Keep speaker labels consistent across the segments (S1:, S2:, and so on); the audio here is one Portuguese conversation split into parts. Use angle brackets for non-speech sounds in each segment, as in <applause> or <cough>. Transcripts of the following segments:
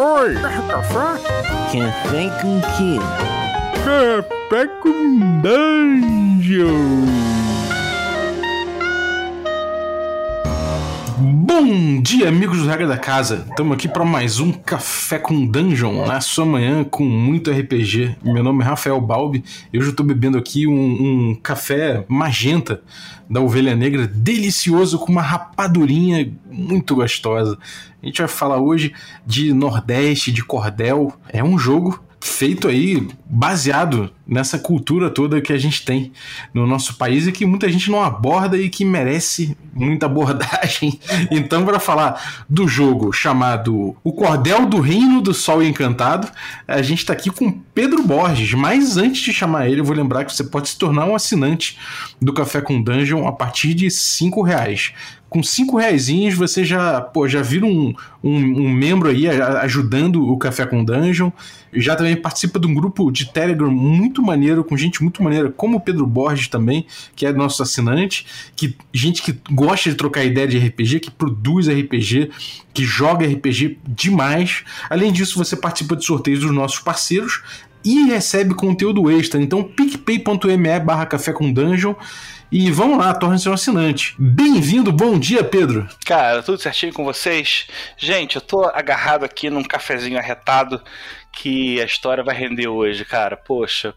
S1: Oi! Café?
S2: Café com quê?
S1: Café com dungeon! Bom dia, amigos do Regra da Casa. Estamos aqui para mais um Café com Dungeon, na sua manhã com muito RPG. Meu nome é Rafael Balbi. Eu já estou bebendo aqui um, um, café magenta da Ovelha Negra, delicioso, com uma rapadurinha muito gostosa. A gente vai falar hoje de Nordeste, de Cordel. É um jogo feito aí baseado nessa cultura toda que a gente tem no nosso país e que muita gente não aborda e que merece muita abordagem. <laughs> Então, para falar do jogo chamado O Cordel do Reino do Sol Encantado, a gente está aqui com Pedro Borges. Mas antes de chamar ele, eu vou lembrar que você pode se tornar um assinante do Café com Dungeon a partir de cinco reais com cinco reais você já, pô, já vira um, um, um, membro aí ajudando o Café com Dungeon. Já também participa de um grupo de Telegram muito maneiro, com gente muito maneira, como o Pedro Borges também, que é nosso assinante, que gente que gosta de trocar ideia de RPG, que produz RPG, que joga RPG demais. Além disso, você participa de sorteios dos nossos parceiros e recebe conteúdo extra. Então, picpay.me barra café com dungeon e vamos lá, torne-se um assinante. Bem-vindo, bom dia, Pedro.
S3: Cara, tudo certinho com vocês? Gente, eu tô agarrado aqui num cafezinho arretado que a história vai render hoje, cara. Poxa,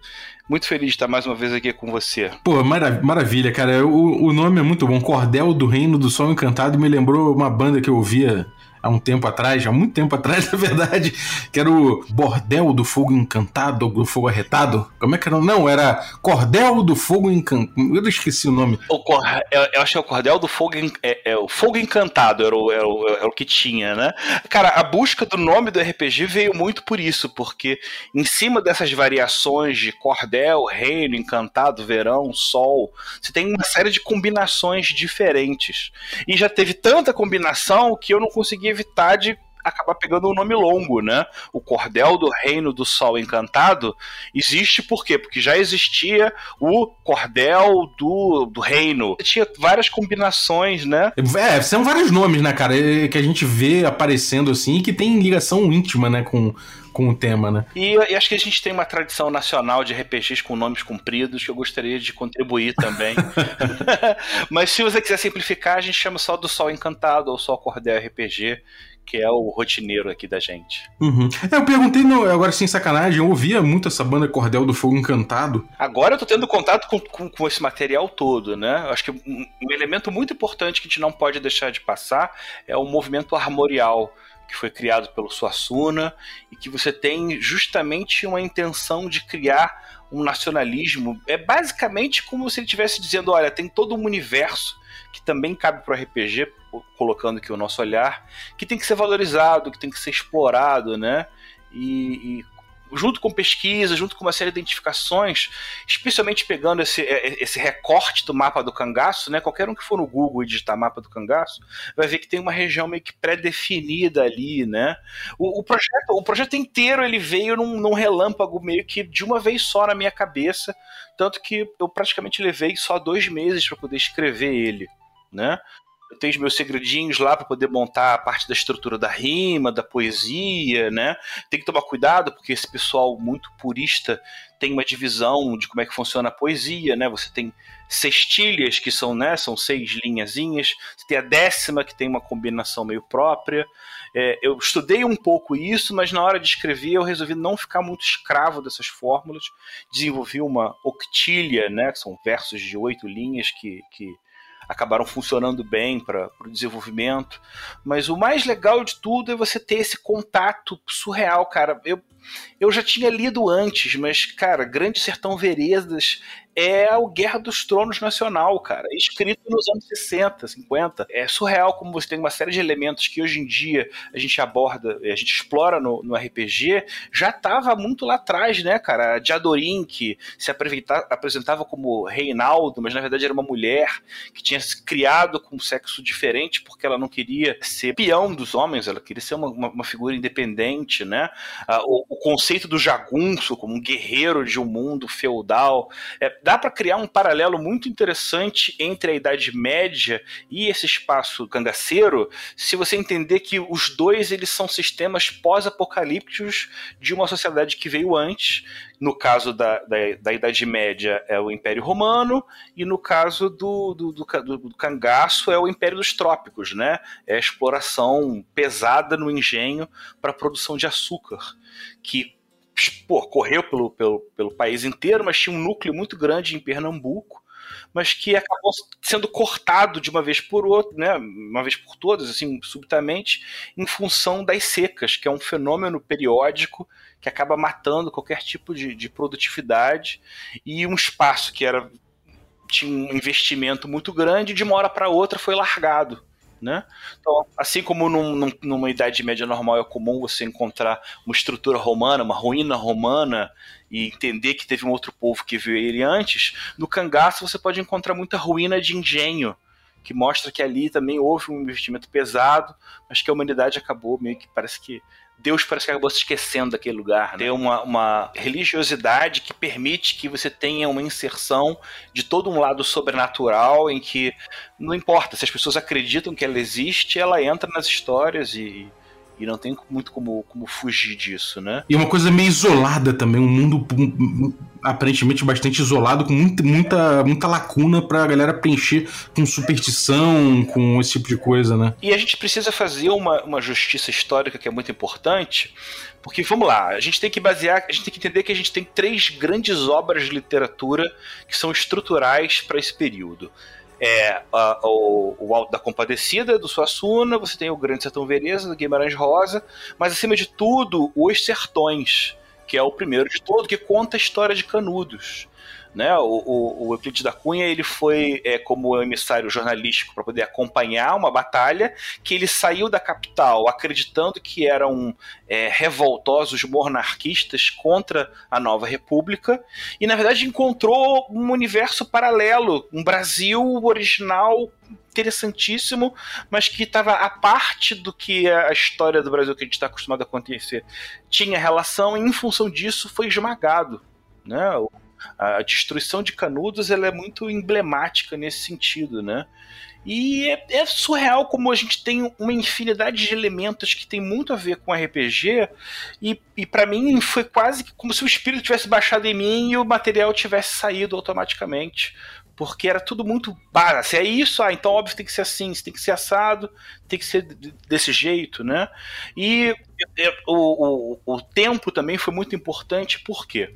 S3: muito feliz de estar mais uma vez aqui com você.
S1: Pô, marav maravilha, cara. O, o nome é muito bom. Cordel do Reino do Sol Encantado me lembrou uma banda que eu ouvia há um tempo atrás, há muito tempo atrás, <laughs> na verdade, que era o Bordel do Fogo Encantado, do Fogo Arretado. Como é que era? Não, era Cordel do Fogo Encantado. Eu esqueci o nome.
S3: O cor... eu, eu acho que é o Cordel do Fogo, é, é, o Fogo Encantado, era o, era, o, era o que tinha, né? Cara, a busca do nome do RPG veio muito por isso, porque em cima dessas variações de Cordel, Reino, Encantado, Verão, Sol, você tem uma série de combinações diferentes. E já teve tanta combinação que eu não conseguia evitar de acabar pegando um nome longo, né? O Cordel do Reino do Sol Encantado existe por quê? Porque já existia o Cordel do, do Reino. Tinha várias combinações, né?
S1: É, são vários nomes, né, cara? Que a gente vê aparecendo assim que tem ligação íntima, né, com com o tema, né?
S3: E, e, acho que a gente tem uma tradição nacional de RPGs com nomes compridos que eu gostaria de contribuir também. <laughs> <laughs> Mas se você quiser simplificar, a gente chama só do Sol Encantado ou só Cordel RPG, que é o rotineiro aqui da gente.
S1: Uhum. É, eu perguntei, no, agora sem sacanagem, eu ouvia muito essa banda Cordel do Fogo Encantado.
S3: Agora eu tô tendo contato com, com, com esse material todo, né? Acho que um, um elemento muito importante que a gente não pode deixar de passar é o movimento armorial que foi criado pelo Suassuna e que você tem justamente uma intenção de criar um nacionalismo. É basicamente como se ele estivesse dizendo: olha, tem todo um universo que também cabe para o RPG, colocando aqui o nosso olhar, que tem que ser valorizado, que tem que ser explorado, né? E, e junto com pesquisa, junto com uma série de identificações, especialmente pegando esse, é, esse recorte do mapa do cangaço, né? Qualquer um que for no Google e digitar mapa do cangaço, vai ver que tem uma região meio que pré-definida ali, né? O, o, projeto, o projeto inteiro ele veio num, num relâmpago meio que de uma vez só na minha cabeça, tanto que eu praticamente levei só dois meses para poder escrever ele, né? Eu tenho os meus segredinhos lá para poder montar a parte da estrutura da rima, da poesia, né? Tem que tomar cuidado porque esse pessoal muito purista tem uma divisão de como é que funciona a poesia, né? Você tem sextilhas que são, né? São seis linhazinhas. Você tem a décima que tem uma combinação meio própria. É, eu estudei um pouco isso, mas na hora de escrever eu resolvi não ficar muito escravo dessas fórmulas. Desenvolvi uma octilha, né? Que são versos de oito linhas que, que acabaram funcionando bem para o desenvolvimento. Mas o mais legal de tudo é você ter esse contato surreal, cara. Eu, eu já tinha lido antes, mas, cara, Grande Sertão Veredas é o Guerra dos Tronos Nacional, cara. É escrito nos anos 60, 50. É surreal como você tem uma série de elementos que hoje em dia a gente aborda, a gente explora no, no RPG, já estava muito lá atrás, né, cara? A Diadorim, que se apresentava como Reinaldo, mas na verdade era uma mulher que tinha se criado com um sexo diferente porque ela não queria ser peão dos homens, ela queria ser uma, uma, uma figura independente, né? Ah, o, o conceito do jagunço como um guerreiro de um mundo feudal. É, dá para criar um paralelo muito interessante entre a Idade Média e esse espaço cangaceiro, se você entender que os dois eles são sistemas pós-apocalípticos de uma sociedade que veio antes. No caso da, da, da, Idade Média é o Império Romano, e no caso do, do, do, do cangaço é o Império dos Trópicos, né? É a exploração pesada no engenho para a produção de açúcar que pô, correu pelo, pelo, pelo país inteiro, mas tinha um núcleo muito grande em Pernambuco, mas que acabou sendo cortado de uma vez por outra, né, uma vez por todas, assim, subitamente, em função das secas, que é um fenômeno periódico que acaba matando qualquer tipo de, de produtividade e um espaço que era tinha um investimento muito grande, de uma hora para outra foi largado né? Então, assim como num, num, numa Idade Média normal é comum você encontrar uma estrutura romana, uma ruína romana, e entender que teve um outro povo que viu ele antes, no cangaço você pode encontrar muita ruína de engenho, que mostra que ali também houve um investimento pesado, mas que a humanidade acabou meio que parece que Deus parece que acabou se esquecendo daquele lugar. Né? Tem uma, uma religiosidade que permite que você tenha uma inserção de todo um lado sobrenatural em que não importa se as pessoas acreditam que ela existe, ela entra nas histórias e, e não tem muito como, como fugir disso, né?
S1: E uma coisa meio isolada também, um mundo aparentemente bastante isolado, com muita, muita, muita lacuna pra galera preencher com superstição, com esse tipo de coisa, né?
S3: E a gente precisa fazer uma, uma justiça histórica que é muito importante, porque vamos lá, a gente tem que basear, a gente tem que entender que a gente tem três grandes obras de literatura que são estruturais para esse período é a, o, o Alto da Compadecida, do Suassuna, você tem o Grande Sertão Vereza, do Guimarães Rosa, mas acima de tudo, Os Sertões, que é o primeiro de todo, que conta a história de Canudos. Né? O, o, o Euclides da Cunha ele foi é, como emissário jornalístico para poder acompanhar uma batalha que ele saiu da capital acreditando que eram é, revoltosos monarquistas contra a nova república e na verdade encontrou um universo paralelo, um Brasil original interessantíssimo, mas que estava a parte do que a história do Brasil que a gente está acostumado a acontecer tinha relação e em função disso foi esmagado. Né? A destruição de Canudos ela é muito emblemática nesse sentido, né? E é, é, surreal como a gente tem uma infinidade de elementos que tem muito a ver com RPG. E, e para mim foi quase como se o espírito tivesse baixado em mim e o material tivesse saído automaticamente. Porque era tudo muito básico. Se é isso, ah, então óbvio tem que ser assim, tem que ser assado, tem que ser desse jeito, né? E o, o, o tempo também foi muito importante, por quê?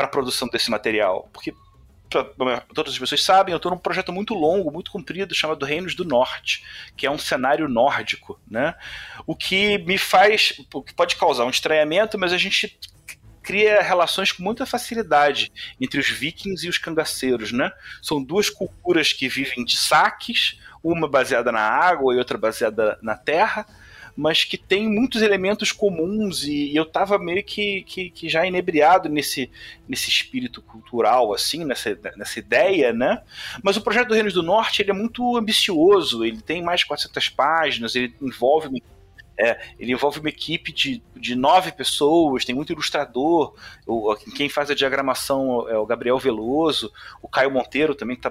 S3: Para a produção desse material. Porque todas as pessoas sabem, eu estou num projeto muito longo, muito comprido, chamado Reinos do Norte, que é um cenário nórdico, né? O que me faz, o que pode causar um estranhamento, mas a gente cria relações com muita facilidade entre os vikings e os cangaceiros, né? São duas culturas que vivem de saques, uma baseada na água e outra baseada na terra, mas que tem muitos elementos comuns e, e eu tava meio que, que, que, já inebriado nesse, nesse espírito cultural, assim, nessa, nessa ideia, né? Mas o projeto do Reinos do Norte ele é muito ambicioso, ele tem mais de 400 páginas, ele envolve é, ele envolve uma equipe de, de nove pessoas, tem muito ilustrador. O, quem faz a diagramação é o Gabriel Veloso, o Caio Monteiro também está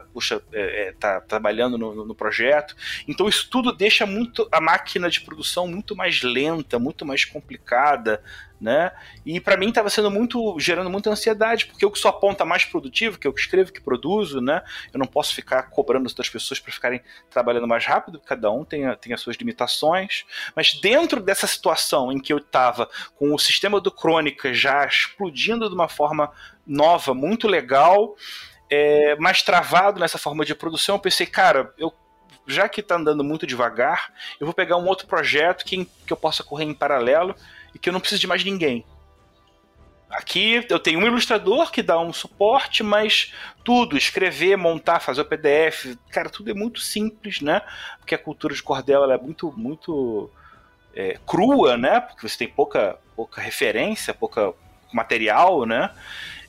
S3: é, é, tá trabalhando no, no, projeto. Então isso tudo deixa muito a máquina de produção muito mais lenta, muito mais complicada né? E para mim estava sendo muito gerando muita ansiedade, porque eu que sou a ponta mais produtiva, que eu que escrevo, que produzo, né? Eu não posso ficar cobrando as outras pessoas para ficarem trabalhando mais rápido, cada um tem, tem as suas limitações, mas dentro dessa situação em que eu estava com o sistema do Crônica já explodindo de uma forma nova, muito legal, é, mais travado nessa forma de produção, eu pensei, cara, eu já que está andando muito devagar, eu vou pegar um outro projeto que, que eu possa correr em paralelo e que eu não preciso de mais ninguém. Aqui eu tenho um ilustrador que dá um suporte, mas tudo, escrever, montar, fazer o PDF, cara, tudo é muito simples, né? Porque a cultura de cordel é muito, muito é, crua, né? Porque você tem pouca, pouca referência, pouca material, né?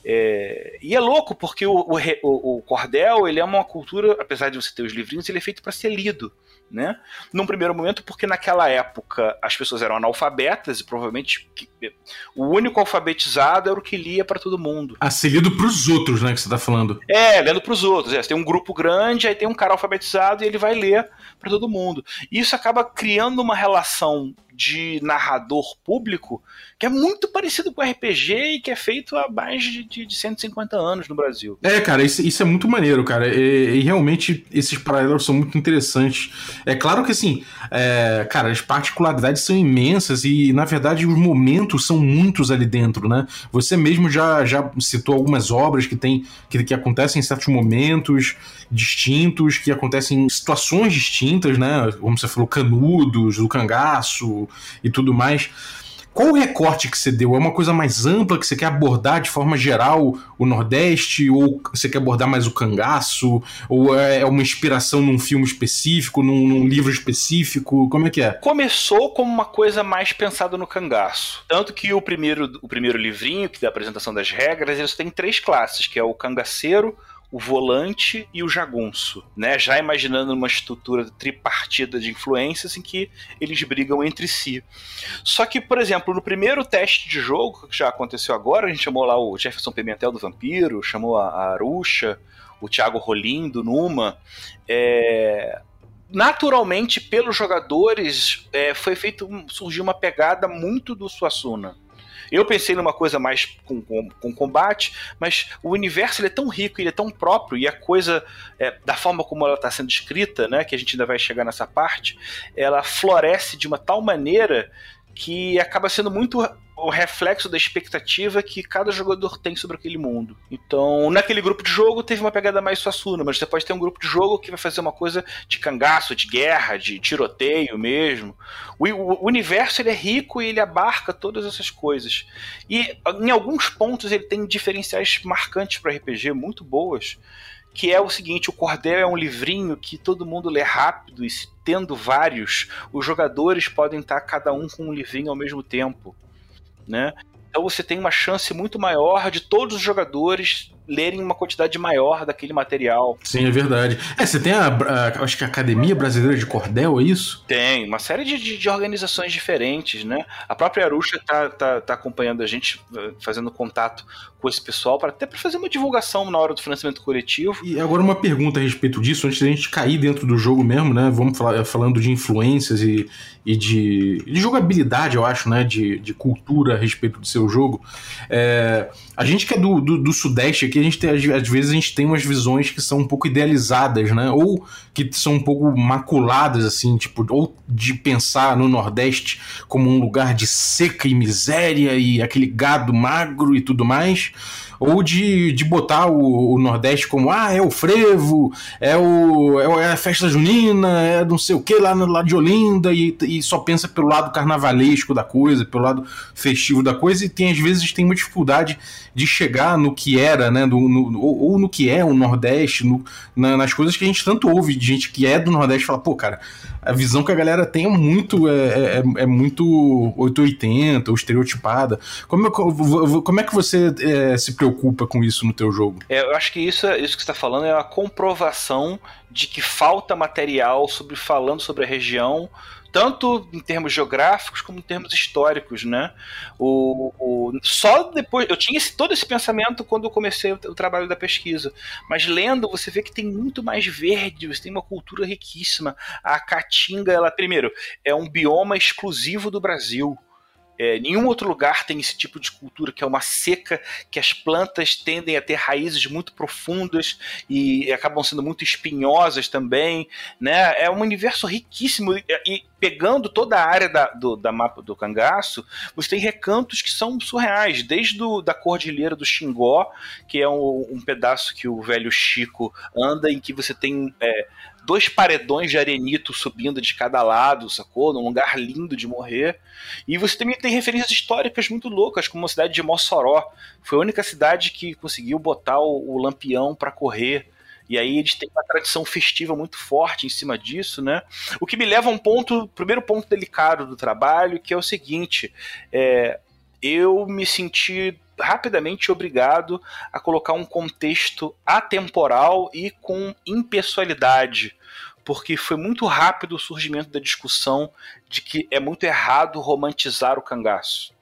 S3: É, e é louco, porque o, o, o, cordel ele é uma cultura, apesar de você ter os livrinhos, ele é feito para ser lido. Né? Num primeiro momento, porque naquela época as pessoas eram analfabetas e provavelmente o único alfabetizado era o que lia para todo mundo.
S1: Ah, ser lido para os outros, né? Que você está falando.
S3: É, lendo para os outros. É, você tem um grupo grande, aí tem um cara alfabetizado e ele vai ler para todo mundo. E isso acaba criando uma relação de narrador público que é muito parecido com RPG e que é feito há mais de, de, de 150 anos no Brasil.
S1: É, cara, isso, isso é muito maneiro, cara. E, e, realmente esses paralelos são muito interessantes. É claro que, assim, é, cara, as particularidades são imensas e, na verdade, os momentos são muitos ali dentro, né? Você mesmo já, já citou algumas obras que, tem, que, que acontecem em certos momentos distintos, que acontecem em situações distintas, né? Como você falou, canudos, do cangaço e tudo mais. Qual o recorte que você deu? É uma coisa mais ampla que você quer abordar de forma geral o Nordeste? Ou você quer abordar mais o cangaço? Ou é, é uma inspiração num filme específico, num, num livro específico? Como é que é?
S3: Começou como uma coisa mais pensada no cangaço. Tanto que o primeiro, o primeiro livrinho, que dá a apresentação das regras, eles têm três classes, que é o cangaceiro, o volante e o jagunço, né? Já imaginando uma estrutura tripartida de influências em que eles brigam entre si. Só que, por exemplo, no primeiro teste de jogo que já aconteceu agora, a gente chamou lá o Jefferson Pimentel do Vampiro, chamou a Aruxa, o Thiago Rolim do Numa, é, naturalmente pelos jogadores é, foi feito surgiu uma pegada muito do Suassuna eu pensei numa coisa mais com, com, com combate, mas o universo é tão rico, ele é tão próprio, e a coisa, é, da forma como ela está sendo escrita, né, que a gente ainda vai chegar nessa parte, ela floresce de uma tal maneira que acaba sendo muito o reflexo da expectativa que cada jogador tem sobre aquele mundo. Então, naquele grupo de jogo teve uma pegada mais Suassuna, mas você pode ter um grupo de jogo que vai fazer uma coisa de cangaço, de guerra, de tiroteio mesmo. O, o, universo ele é rico e ele abarca todas essas coisas. E em alguns pontos ele tem diferenciais marcantes para RPG muito boas que é o seguinte: o Cordel é um livrinho que todo mundo lê rápido e tendo vários, os jogadores podem estar cada um com um livrinho ao mesmo tempo né? Então você tem uma chance muito maior de todos os jogadores lerem uma quantidade maior daquele material.
S1: Sim, é verdade. É, você tem a, a acho que a Academia Brasileira de Cordel, é isso?
S3: Tem, uma série de, de, de organizações diferentes, né? A própria Arusha tá, tá, tá, acompanhando a gente, eh, fazendo contato com esse pessoal, para até para fazer uma divulgação na hora do financiamento coletivo.
S1: E agora uma pergunta a respeito disso, antes da gente cair dentro do jogo mesmo, né? Vamos falar falando de influências e, e de, de jogabilidade, eu acho, né? De, de cultura a respeito do seu jogo. É, a gente que é do, do, do Sudeste aqui, a gente tem, às vezes a gente tem umas visões que são um pouco idealizadas, né? Ou que são um pouco maculadas, assim, tipo, ou de pensar no Nordeste como um lugar de seca e miséria e aquele gado magro e tudo mais ou de, de botar o, o, Nordeste como, ah, é o frevo, é, o, é, é a festa junina, é não sei o que lá, lá de Olinda, e, e só pensa pelo lado carnavalesco da coisa, pelo lado festivo da coisa, e tem às vezes tem uma dificuldade de chegar no que era, né, no, no ou, ou, no que é o Nordeste, no, na, nas coisas que a gente tanto ouve de gente que é do Nordeste fala, pô, cara, a visão que a galera tem é muito é, é, é muito 880 ou estereotipada. Como, como é que você é, se preocupa com isso no teu jogo?
S3: É, eu acho que isso, isso que você está falando é uma comprovação de que falta material sobre falando sobre a região tanto em termos geográficos como em termos históricos, né? O, o, só depois eu tinha esse, todo esse pensamento quando eu comecei o, o, trabalho da pesquisa, mas lendo você vê que tem muito mais verde, você tem uma cultura riquíssima. A caatinga, ela primeiro é um bioma exclusivo do Brasil. É, nenhum outro lugar tem esse tipo de cultura que é uma seca, que as plantas tendem a ter raízes muito profundas e acabam sendo muito espinhosas também, né? É um universo riquíssimo e, pegando toda a área da, do, da mapa do cangaço, você tem recantos que são surreais, desde do, da cordilheira do Xingó, que é um, um, pedaço que o velho Chico anda, em que você tem é, dois paredões de arenito subindo de cada lado, sacou? Num lugar lindo de morrer. E você também tem referências históricas muito loucas, como a cidade de Mossoró. Foi a única cidade que conseguiu botar o, o lampião para correr. E aí eles têm uma tradição festiva muito forte em cima disso, né? O que me leva a um ponto, primeiro ponto delicado do trabalho, que é o seguinte: é, eu me senti rapidamente obrigado a colocar um contexto atemporal e com impessoalidade porque foi muito rápido o surgimento da discussão de que é muito errado romantizar o cangaço.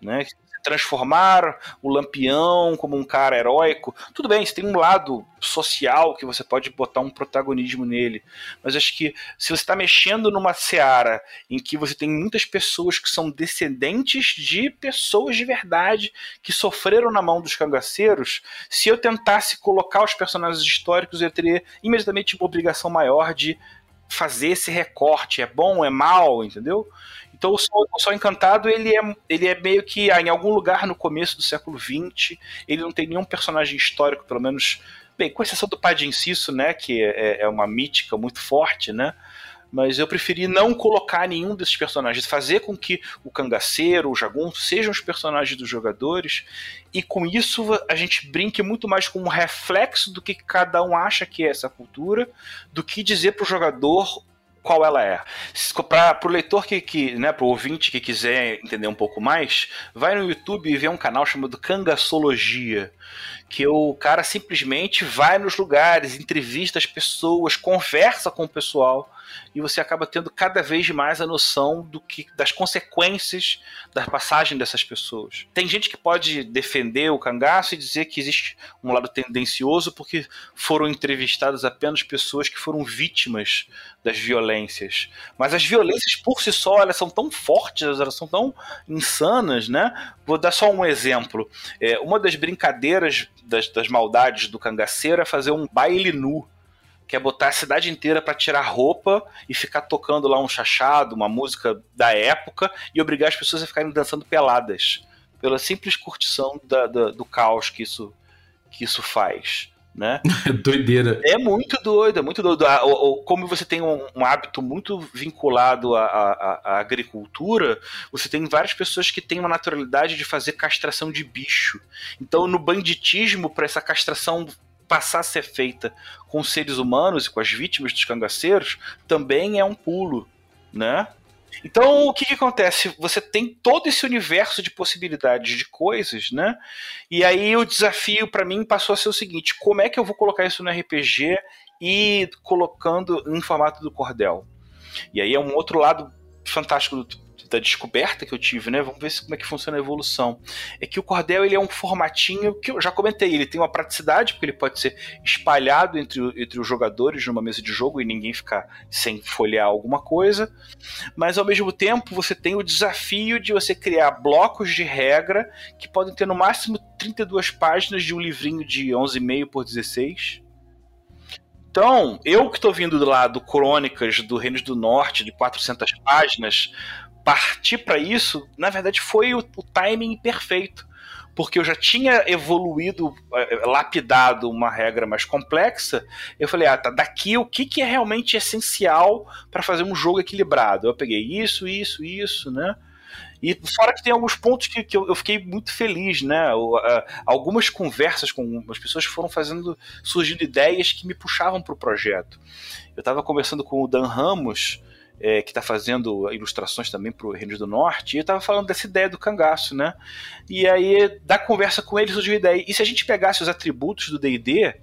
S3: Né? Transformar o Lampião como um cara heróico. Tudo bem, você tem um lado social que você pode botar um protagonismo nele. Mas acho que se você está mexendo numa seara em que você tem muitas pessoas que são descendentes de pessoas de verdade que sofreram na mão dos cangaceiros, se eu tentasse colocar os personagens históricos, eu teria imediatamente uma obrigação maior de fazer esse recorte. É bom, é mal, entendeu? Então o Sol, o Sol, Encantado ele é, ele é meio que ah, em algum lugar no começo do século XX. Ele não tem nenhum personagem histórico, pelo menos. Bem, com exceção do Padre Inciso, né? Que é, é uma mítica muito forte, né? Mas eu preferi não colocar nenhum desses personagens, fazer com que o cangaceiro, o jagunço sejam os personagens dos jogadores, e com isso a gente brinque muito mais com um reflexo do que cada um acha que é essa cultura, do que dizer para o jogador qual ela é. Para o leitor que, que né, para o ouvinte que quiser entender um pouco mais, vai no YouTube e vê um canal chamado Cangaçologia, que o cara simplesmente vai nos lugares, entrevista as pessoas, conversa com o pessoal e você acaba tendo cada vez mais a noção do que das consequências da passagem dessas pessoas. Tem gente que pode defender o cangaço e dizer que existe um lado tendencioso porque foram entrevistadas apenas pessoas que foram vítimas das violências. Mas as violências por si só, elas são tão fortes, elas são tão insanas, né? Vou dar só um exemplo. É, uma das brincadeiras das, das maldades do cangaceiro é fazer um baile nu que é botar a cidade inteira para tirar roupa e ficar tocando lá um chachado, uma música da época e obrigar as pessoas a ficarem dançando peladas, pela simples curtição da, da, do caos que isso, que isso faz. Né? <laughs>
S1: Doideira.
S3: É muito doido, é muito doido. Como você tem um, um hábito muito vinculado à, à, à, agricultura, você tem várias pessoas que têm uma naturalidade de fazer castração de bicho. Então, no banditismo, para essa castração passar a ser feita com seres humanos e com as vítimas dos cangaceiros também é um pulo, né? Então, o que, que acontece? Você tem todo esse universo de possibilidades de coisas, né? E aí o desafio para mim passou a ser o seguinte: como é que eu vou colocar isso no RPG e colocando em formato do cordel? E aí é um outro lado fantástico do, da descoberta que eu tive, né? Vamos ver como é que funciona a evolução. É que o cordel ele é um formatinho que eu já comentei, ele tem uma praticidade, porque ele pode ser espalhado entre, entre os jogadores numa mesa de jogo e ninguém ficar sem folhear alguma coisa. Mas ao mesmo tempo você tem o desafio de você criar blocos de regra que podem ter no máximo 32 páginas de um livrinho de 11,5 por 16. Então, eu que estou vindo do lado Crônicas do Reino do Norte, de 400 páginas, partir para isso, na verdade, foi o, o, timing perfeito. Porque eu já tinha evoluído, eh, lapidado uma regra mais complexa. Eu falei, ah, tá, daqui o que, que é realmente essencial para fazer um jogo equilibrado? Eu peguei isso, isso, isso, né? E fora que tem alguns pontos que, que eu, eu, fiquei muito feliz, né? algumas conversas com as pessoas foram fazendo, surgindo ideias que me puxavam para o projeto. Eu estava conversando com o Dan Ramos, é, que está fazendo ilustrações também para o Reino do Norte, e estava falando dessa ideia do cangaço, né? E aí, da conversa com ele, surgiu a ideia. E se a gente pegasse os atributos do DD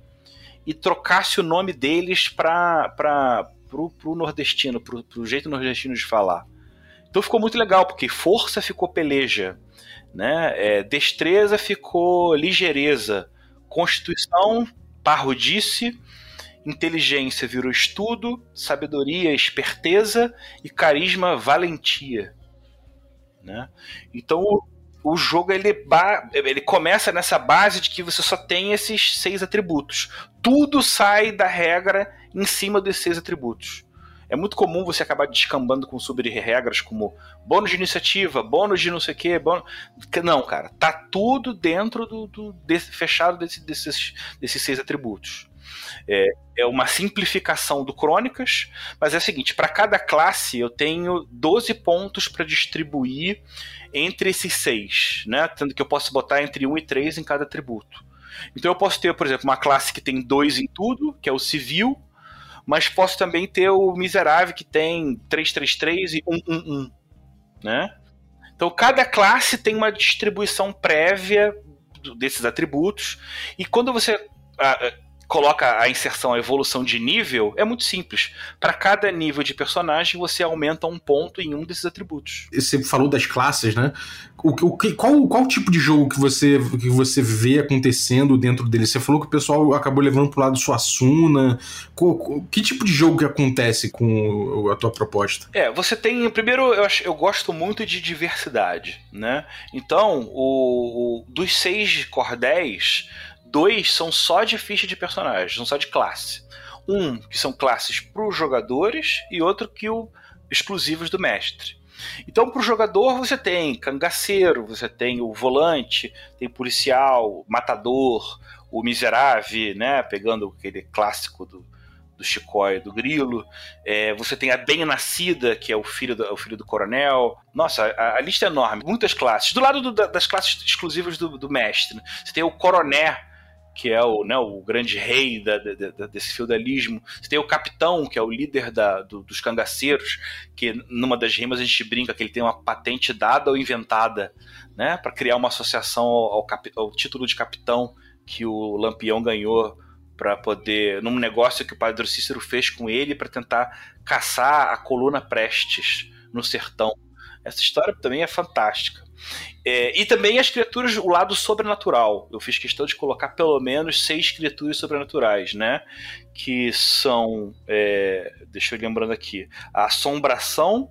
S3: e trocasse o nome deles para o nordestino, para o jeito nordestino de falar? Então ficou muito legal, porque força ficou peleja, né? É, destreza ficou ligeireza, constituição, parrudice inteligência virou estudo, sabedoria, esperteza e carisma, valentia. Né? Então o, o jogo ele, ele começa nessa base de que você só tem esses seis atributos. Tudo sai da regra em cima desses seis atributos. É muito comum você acabar descambando com sobre-regras como bônus de iniciativa, bônus de não sei o quê. Bônus... Não, cara, tá tudo dentro do, do desse, fechado desse, desses, desses seis atributos. É, é uma simplificação do Crônicas, mas é o seguinte: para cada classe eu tenho 12 pontos para distribuir entre esses seis, né? Tanto que eu posso botar entre 1 e 3 em cada atributo. Então eu posso ter, por exemplo, uma classe que tem dois em tudo, que é o civil, mas posso também ter o miserável que tem 333 e 111, né? Então cada classe tem uma distribuição prévia desses atributos e quando você coloca a inserção, a evolução de nível, é muito simples. Para cada nível de personagem, você aumenta um ponto em um desses atributos.
S1: Você falou das classes, né? O, o, qual, qual tipo de jogo que você, que você vê acontecendo dentro dele? Você falou que o pessoal acabou levando pro lado sua Suna. que tipo de jogo que acontece com a tua proposta?
S3: É, você tem. Primeiro, eu, acho, eu gosto muito de diversidade, né? Então, o, o dos seis cordéis dois são só de ficha de personagem, são só de classe. Um que são classes para os jogadores e outro que o exclusivos do mestre. Então, para o jogador, você tem cangaceiro, você tem o volante, tem policial, matador, o miserável, né? Pegando aquele clássico do, do Chicóia do Grilo. É, você tem a bem-nascida, que é o filho do, o filho do coronel. Nossa, a, a lista é enorme. Muitas classes. Do lado do, das classes exclusivas do, do mestre, você tem o coroné, que é o, né, o grande rei da, da, da, desse feudalismo. Você tem o capitão, que é o líder do, dos cangaceiros, que numa das rimas a gente brinca que ele tem uma patente dada ou inventada, né, para criar uma associação ao, ao, título de capitão que o Lampião ganhou para poder num negócio que o Padre Cícero fez com ele para tentar caçar a coluna Prestes no sertão. Essa história também é fantástica. É, e também as criaturas, o lado sobrenatural. Eu fiz questão de colocar pelo menos seis criaturas sobrenaturais, né? Que são. É, deixa eu lembrando aqui. A assombração,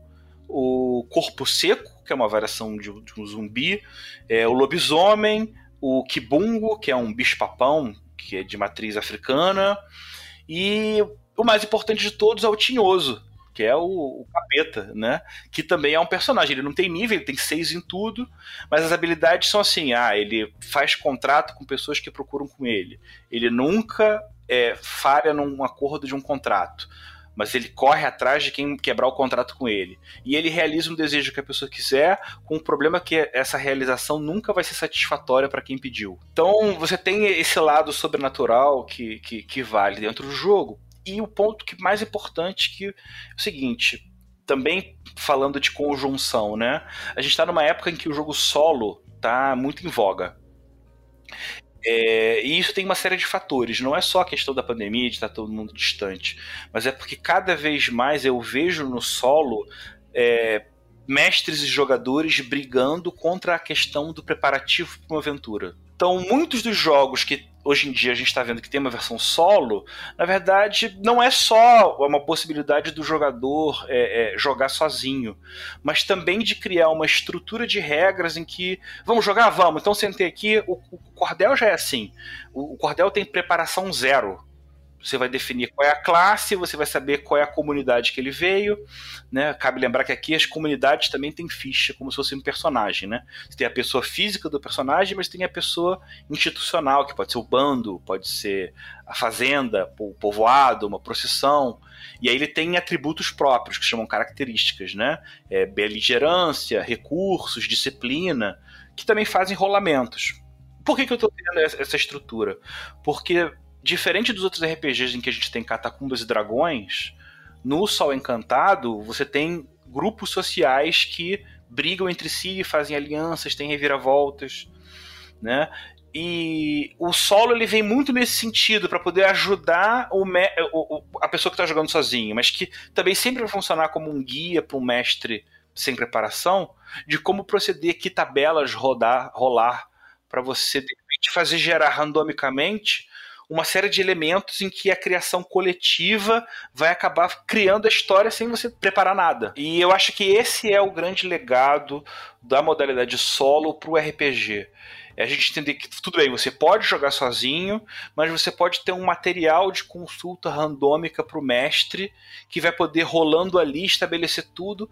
S3: o corpo seco, que é uma variação de, de um zumbi, é, o lobisomem, o kibungo, que é um bicho-papão, que é de matriz africana, e o mais importante de todos é o tinhoso, que é o, o, capeta, né? Que também é um personagem. Ele não tem nível, ele tem seis em tudo, mas as habilidades são assim: ah, ele faz contrato com pessoas que procuram com ele. Ele nunca é, falha num acordo de um contrato. Mas ele corre atrás de quem quebrar o contrato com ele. E ele realiza um desejo que a pessoa quiser, com o problema que essa realização nunca vai ser satisfatória para quem pediu. Então você tem esse lado sobrenatural que, que, que vale dentro do jogo e o ponto que mais importante que é o seguinte, também falando de conjunção, né? A gente está numa época em que o jogo solo tá muito em voga. É, e isso tem uma série de fatores. Não é só a questão da pandemia, de estar tá todo mundo distante, mas é porque cada vez mais eu vejo no solo é, mestres e jogadores brigando contra a questão do preparativo para uma aventura. Então, muitos dos jogos que hoje em dia a gente está vendo que tem uma versão solo, na verdade, não é só uma possibilidade do jogador é, é, jogar sozinho, mas também de criar uma estrutura de regras em que vamos jogar, vamos. Então, sentei aqui, o, o cordel já é assim. O, o cordel tem preparação zero você vai definir qual é a classe, você vai saber qual é a comunidade que ele veio, né? Cabe lembrar que aqui as comunidades também têm ficha, como se fosse um personagem, né? Você tem a pessoa física do personagem, mas tem a pessoa institucional, que pode ser o bando, pode ser a fazenda, o povoado, uma procissão. E aí ele tem atributos próprios, que chamam características, né? É, beligerância, recursos, disciplina, que também fazem rolamentos. Por que, que eu estou tendo essa estrutura? Porque diferente dos outros RPGs em que a gente tem catacumbas e dragões, no Sol Encantado você tem grupos sociais que brigam entre si, fazem alianças, têm reviravoltas, né? E o solo ele vem muito nesse sentido para poder ajudar o, o, a pessoa que está jogando sozinho, mas que também sempre vai funcionar como um guia para um mestre sem preparação de como proceder, que tabelas rodar, rolar para você de repente fazer gerar randomicamente uma série de elementos em que a criação coletiva vai acabar criando a história sem você preparar nada. E eu acho que esse é o grande legado da modalidade solo para o RPG. É a gente entender que tudo bem, você pode jogar sozinho, mas você pode ter um material de consulta randômica para o mestre que vai poder rolando ali estabelecer tudo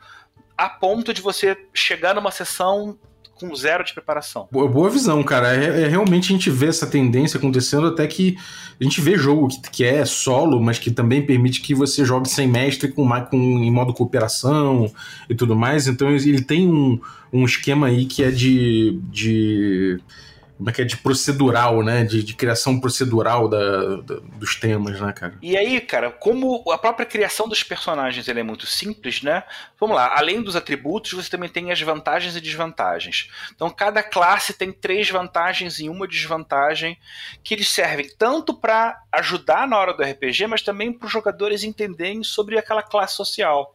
S3: a ponto de você chegar numa sessão com zero de preparação.
S1: Boa, boa visão, cara. É, é, realmente a gente vê essa tendência acontecendo até que a gente vê jogo que, que é solo, mas que também permite que você jogue sem mestre com, com em modo cooperação e tudo mais. Então ele tem um, um esquema aí que é de, de como é que é, de procedural, né? De, de criação procedural da, da, dos temas, né, cara?
S3: E aí, cara, como a própria criação dos personagens é muito simples, né? Vamos lá, além dos atributos, você também tem as vantagens e desvantagens. Então, cada classe tem três vantagens e uma desvantagem que eles servem tanto para ajudar na hora do RPG, mas também para os jogadores entenderem sobre aquela classe social.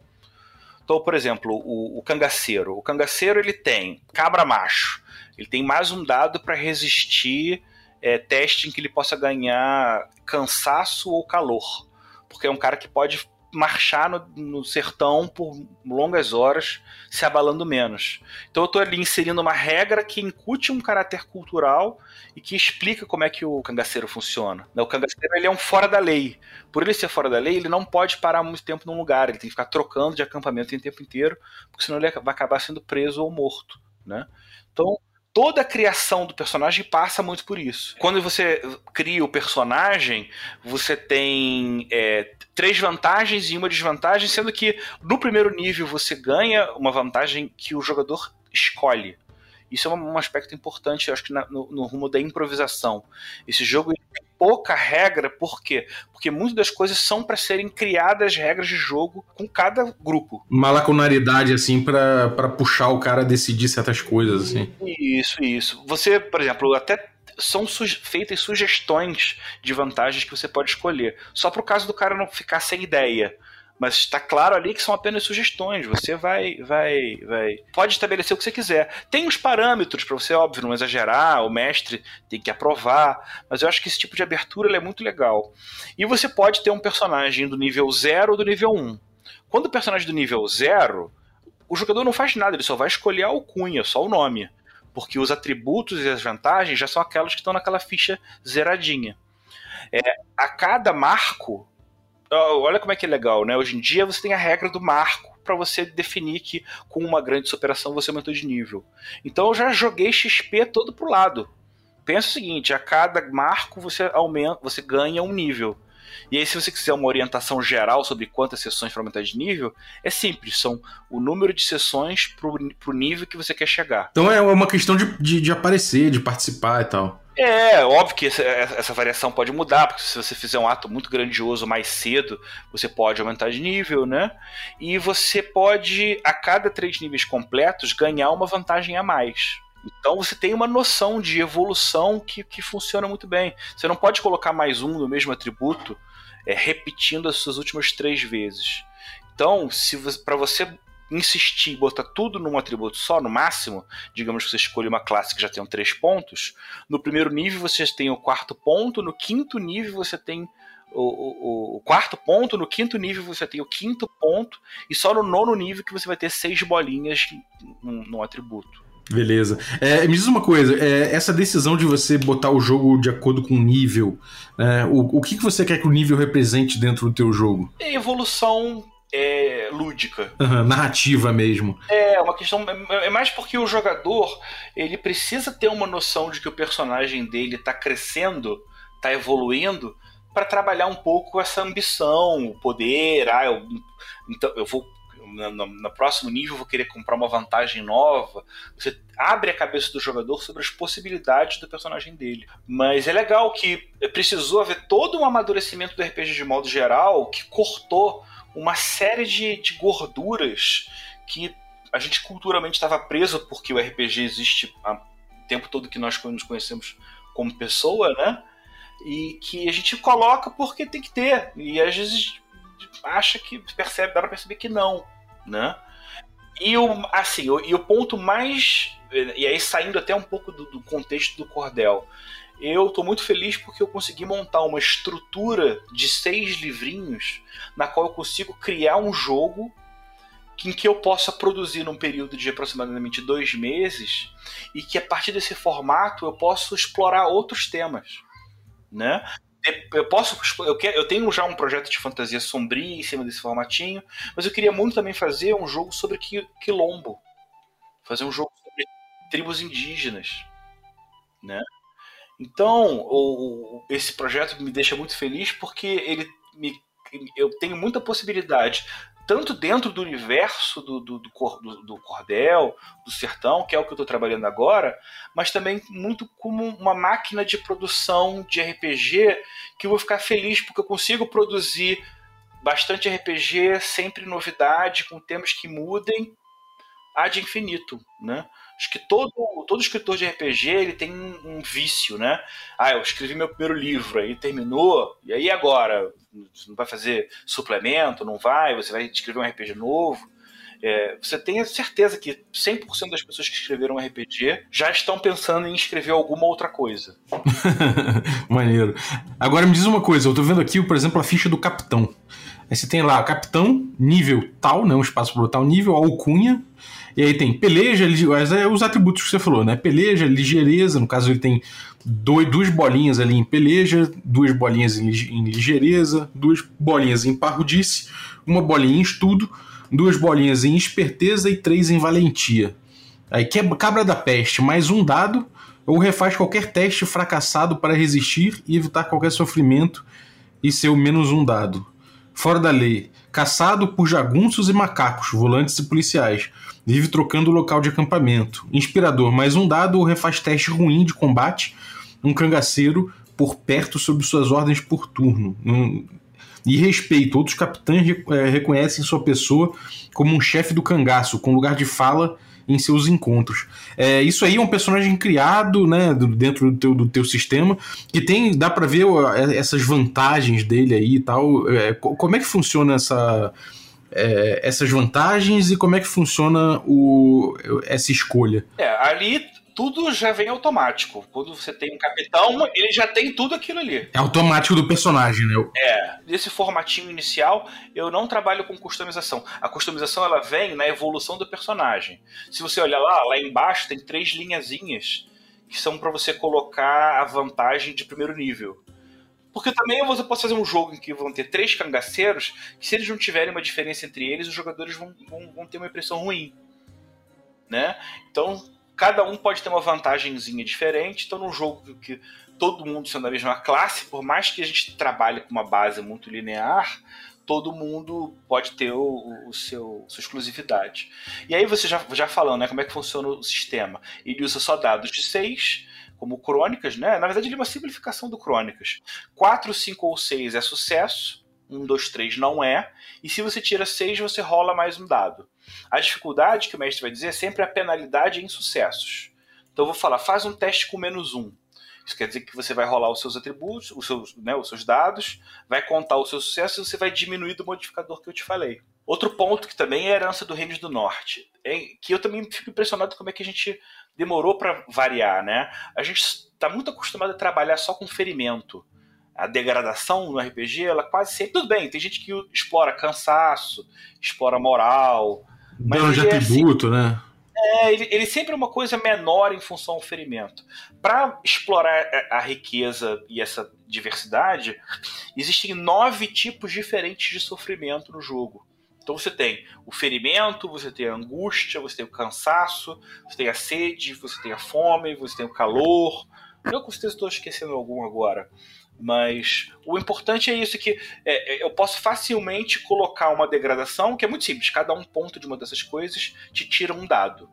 S3: Então, por exemplo, o, o cangaceiro. O cangaceiro ele tem cabra macho. Ele tem mais um dado para resistir é, teste em que ele possa ganhar cansaço ou calor. Porque é um cara que pode marchar no, no, sertão por longas horas, se abalando menos. Então eu estou ali inserindo uma regra que incute um caráter cultural e que explica como é que o cangaceiro funciona. O cangaceiro ele é um fora da lei. Por ele ser fora da lei, ele não pode parar muito tempo num lugar, ele tem que ficar trocando de acampamento em tempo inteiro, porque senão ele vai acabar sendo preso ou morto. Né? Então, toda a criação do personagem passa muito por isso. Quando você cria o personagem, você tem é, três vantagens e uma desvantagem, sendo que no primeiro nível você ganha uma vantagem que o jogador escolhe. Isso é um aspecto importante, acho que na, no, no, rumo da improvisação. Esse jogo pouca regra, por quê? Porque muitas das coisas são para serem criadas regras de jogo com cada grupo.
S1: Malaconaridade, assim, para puxar o cara a decidir certas coisas, assim.
S3: Isso, isso. Você, por exemplo, até são feitas sugestões de vantagens que você pode escolher. Só para o caso do cara não ficar sem ideia mas está claro ali que são apenas sugestões. Você vai, vai, vai. Pode estabelecer o que você quiser. Tem os parâmetros para você, óbvio, não exagerar. O mestre tem que aprovar. Mas eu acho que esse tipo de abertura é muito legal. E você pode ter um personagem do nível 0 ou do nível 1. Um. Quando o personagem do nível 0, o jogador não faz nada, ele só vai escolher a alcunha, só o nome. Porque os atributos e as vantagens já são aquelas que estão naquela ficha zeradinha. É, a cada marco olha como é que é legal, né? Hoje em dia você tem a regra do marco para você definir que com uma grande superação você aumentou de nível. Então eu já joguei XP todo pro lado. Pensa o seguinte, a cada marco você aumenta, você ganha um nível. E aí, se você quiser uma orientação geral sobre quantas sessões para aumentar de nível, é simples, são o número de sessões pro, nível que você quer chegar.
S1: Então é uma questão de, de, de aparecer, de participar e tal.
S3: É, óbvio que essa, essa, variação pode mudar, porque se você fizer um ato muito grandioso mais cedo, você pode aumentar de nível, né? E você pode, a cada três níveis completos, ganhar uma vantagem a mais. Então você tem uma noção de evolução que, que funciona muito bem. Você não pode colocar mais um no mesmo atributo é, repetindo as suas últimas três vezes. Então, se para você insistir e botar tudo num atributo só, no máximo, digamos que você escolhe uma classe que já tem três pontos, no primeiro nível você tem o quarto ponto, no quinto nível você tem o, o, o, quarto ponto, no quinto nível você tem o quinto ponto, e só no nono nível que você vai ter seis bolinhas num, num atributo.
S1: Beleza. É, me diz uma coisa, é, essa decisão de você botar o jogo de acordo com o nível, é, o, o que, que você quer que o nível represente dentro do teu jogo?
S3: É evolução é, lúdica.
S1: Uhum, narrativa mesmo.
S3: É, uma questão. É, é mais porque o jogador ele precisa ter uma noção de que o personagem dele está crescendo, está evoluindo, para trabalhar um pouco essa ambição, o poder. Ah, eu, então eu vou no, no, próximo nível vou querer comprar uma vantagem nova. Você abre a cabeça do jogador sobre as possibilidades do personagem dele. Mas é legal que precisou haver todo um amadurecimento do RPG de modo geral que cortou uma série de, de gorduras que a gente culturalmente estava preso porque o RPG existe o tempo todo que nós nos conhecemos como pessoa, né? E que a gente coloca porque tem que ter. E às vezes acha que percebe, dá pra perceber que não né? E o, assim, o, e o ponto mais. E aí, saindo até um pouco do, do contexto do cordel, eu estou muito feliz porque eu consegui montar uma estrutura de seis livrinhos na qual eu consigo criar um jogo em que eu possa produzir num período de aproximadamente dois meses e que a partir desse formato eu possa explorar outros temas, né? eu posso eu, quero, eu tenho já um projeto de fantasia sombria em cima desse formatinho, mas eu queria muito também fazer um jogo sobre quilombo, fazer um jogo sobre tribos indígenas, né? Então, o, esse projeto me deixa muito feliz porque ele me, eu tenho muita possibilidade tanto dentro do universo do, do, do, do, cordel, do sertão, que é o que eu estou trabalhando agora, mas também muito como uma máquina de produção de RPG que eu vou ficar feliz porque eu consigo produzir bastante RPG, sempre novidade, com temas que mudem ad infinito, né? Acho que todo, todo escritor de RPG ele tem um, um, vício, né? Ah, eu escrevi meu primeiro livro, aí terminou, e aí agora? Não vai fazer suplemento, não vai? Você vai escrever um RPG novo? É, você tem a certeza que 100% das pessoas que escreveram RPG já estão pensando em escrever alguma outra coisa. <laughs>
S1: Maneiro. Agora me diz uma coisa, eu tô vendo aqui, por exemplo, a ficha do capitão. Aí você tem lá, capitão, nível tal, né? Um espaço por tal nível, alcunha, e aí tem peleja, é os atributos que você falou, né? Peleja, ligeireza, no caso ele tem dois, duas bolinhas ali em peleja, duas bolinhas em, ligeireza, duas bolinhas em parrudice, uma bolinha em estudo, duas bolinhas em esperteza e três em valentia. Aí quebra, cabra da peste, mais um dado, ou refaz qualquer teste fracassado para resistir e evitar qualquer sofrimento e ser o menos um dado. Fora da lei, caçado por jagunços e macacos, volantes e policiais Vive trocando o local de acampamento. Inspirador, mais um dado refaz teste ruim de combate. Um cangaceiro por perto sob suas ordens por turno. Um, e respeito. Outros capitães é, reconhecem sua pessoa como um chefe do cangaço, com lugar de fala em seus encontros. É, isso aí é um personagem criado né, dentro do teu, do teu sistema, que tem, dá para ver é, essas vantagens dele aí e tal. É, como é que funciona essa é, essas vantagens e como é que funciona o, essa escolha?
S3: É, ali tudo já vem automático. Quando você tem um capitão, ele já tem tudo aquilo ali.
S1: É automático do personagem, né?
S3: É. Nesse formatinho inicial, eu não trabalho com customização. A customização ela vem na evolução do personagem. Se você olhar lá, lá embaixo tem três linhazinhas que são para você colocar a vantagem de primeiro nível. Porque também você pode fazer um jogo em que vão ter três cangaceiros, que se eles não tiverem uma diferença entre eles, os jogadores vão, vão, vão ter uma impressão ruim. Né? Então, cada um pode ter uma vantagemzinha diferente. Então, num jogo que todo mundo sendo da mesma classe, por mais que a gente trabalhe com uma base muito linear, todo mundo pode ter o, o seu sua exclusividade. E aí você já, já falando, né, como é que funciona o sistema. Ele usa só dados de 6, como crônicas, né? Na verdade, ele é uma simplificação do crônicas. 4, 5 ou 6 é sucesso, 1, 2, 3 não é, e se você tira 6, você rola mais um dado. A dificuldade que o mestre vai dizer é sempre a penalidade em sucessos. Então eu vou falar, faz um teste com menos 1. Isso quer dizer que você vai rolar os seus atributos, os seus, né, os seus dados, vai contar o seu sucesso e você vai diminuir do modificador que eu te falei. Outro ponto que também é a herança do Reino do Norte, é que eu também fico impressionado como é que a gente demorou para variar, né? A gente está muito acostumado a trabalhar só com ferimento. A degradação no RPG, ela quase sempre. Tudo bem, tem gente que explora cansaço, explora moral.
S1: Dano de é atributo, assim, né?
S3: É, ele, ele, sempre é uma coisa menor em função ao ferimento. Para explorar a, a riqueza e essa diversidade, existem nove tipos diferentes de sofrimento no jogo. Então você tem o ferimento, você tem a angústia, você tem o cansaço, você tem a sede, você tem a fome, você tem o calor. Eu com certeza estou esquecendo algum agora. Mas o importante é isso que é, é, eu posso facilmente colocar uma degradação que é muito simples. Cada um ponto de uma dessas coisas te tira um dado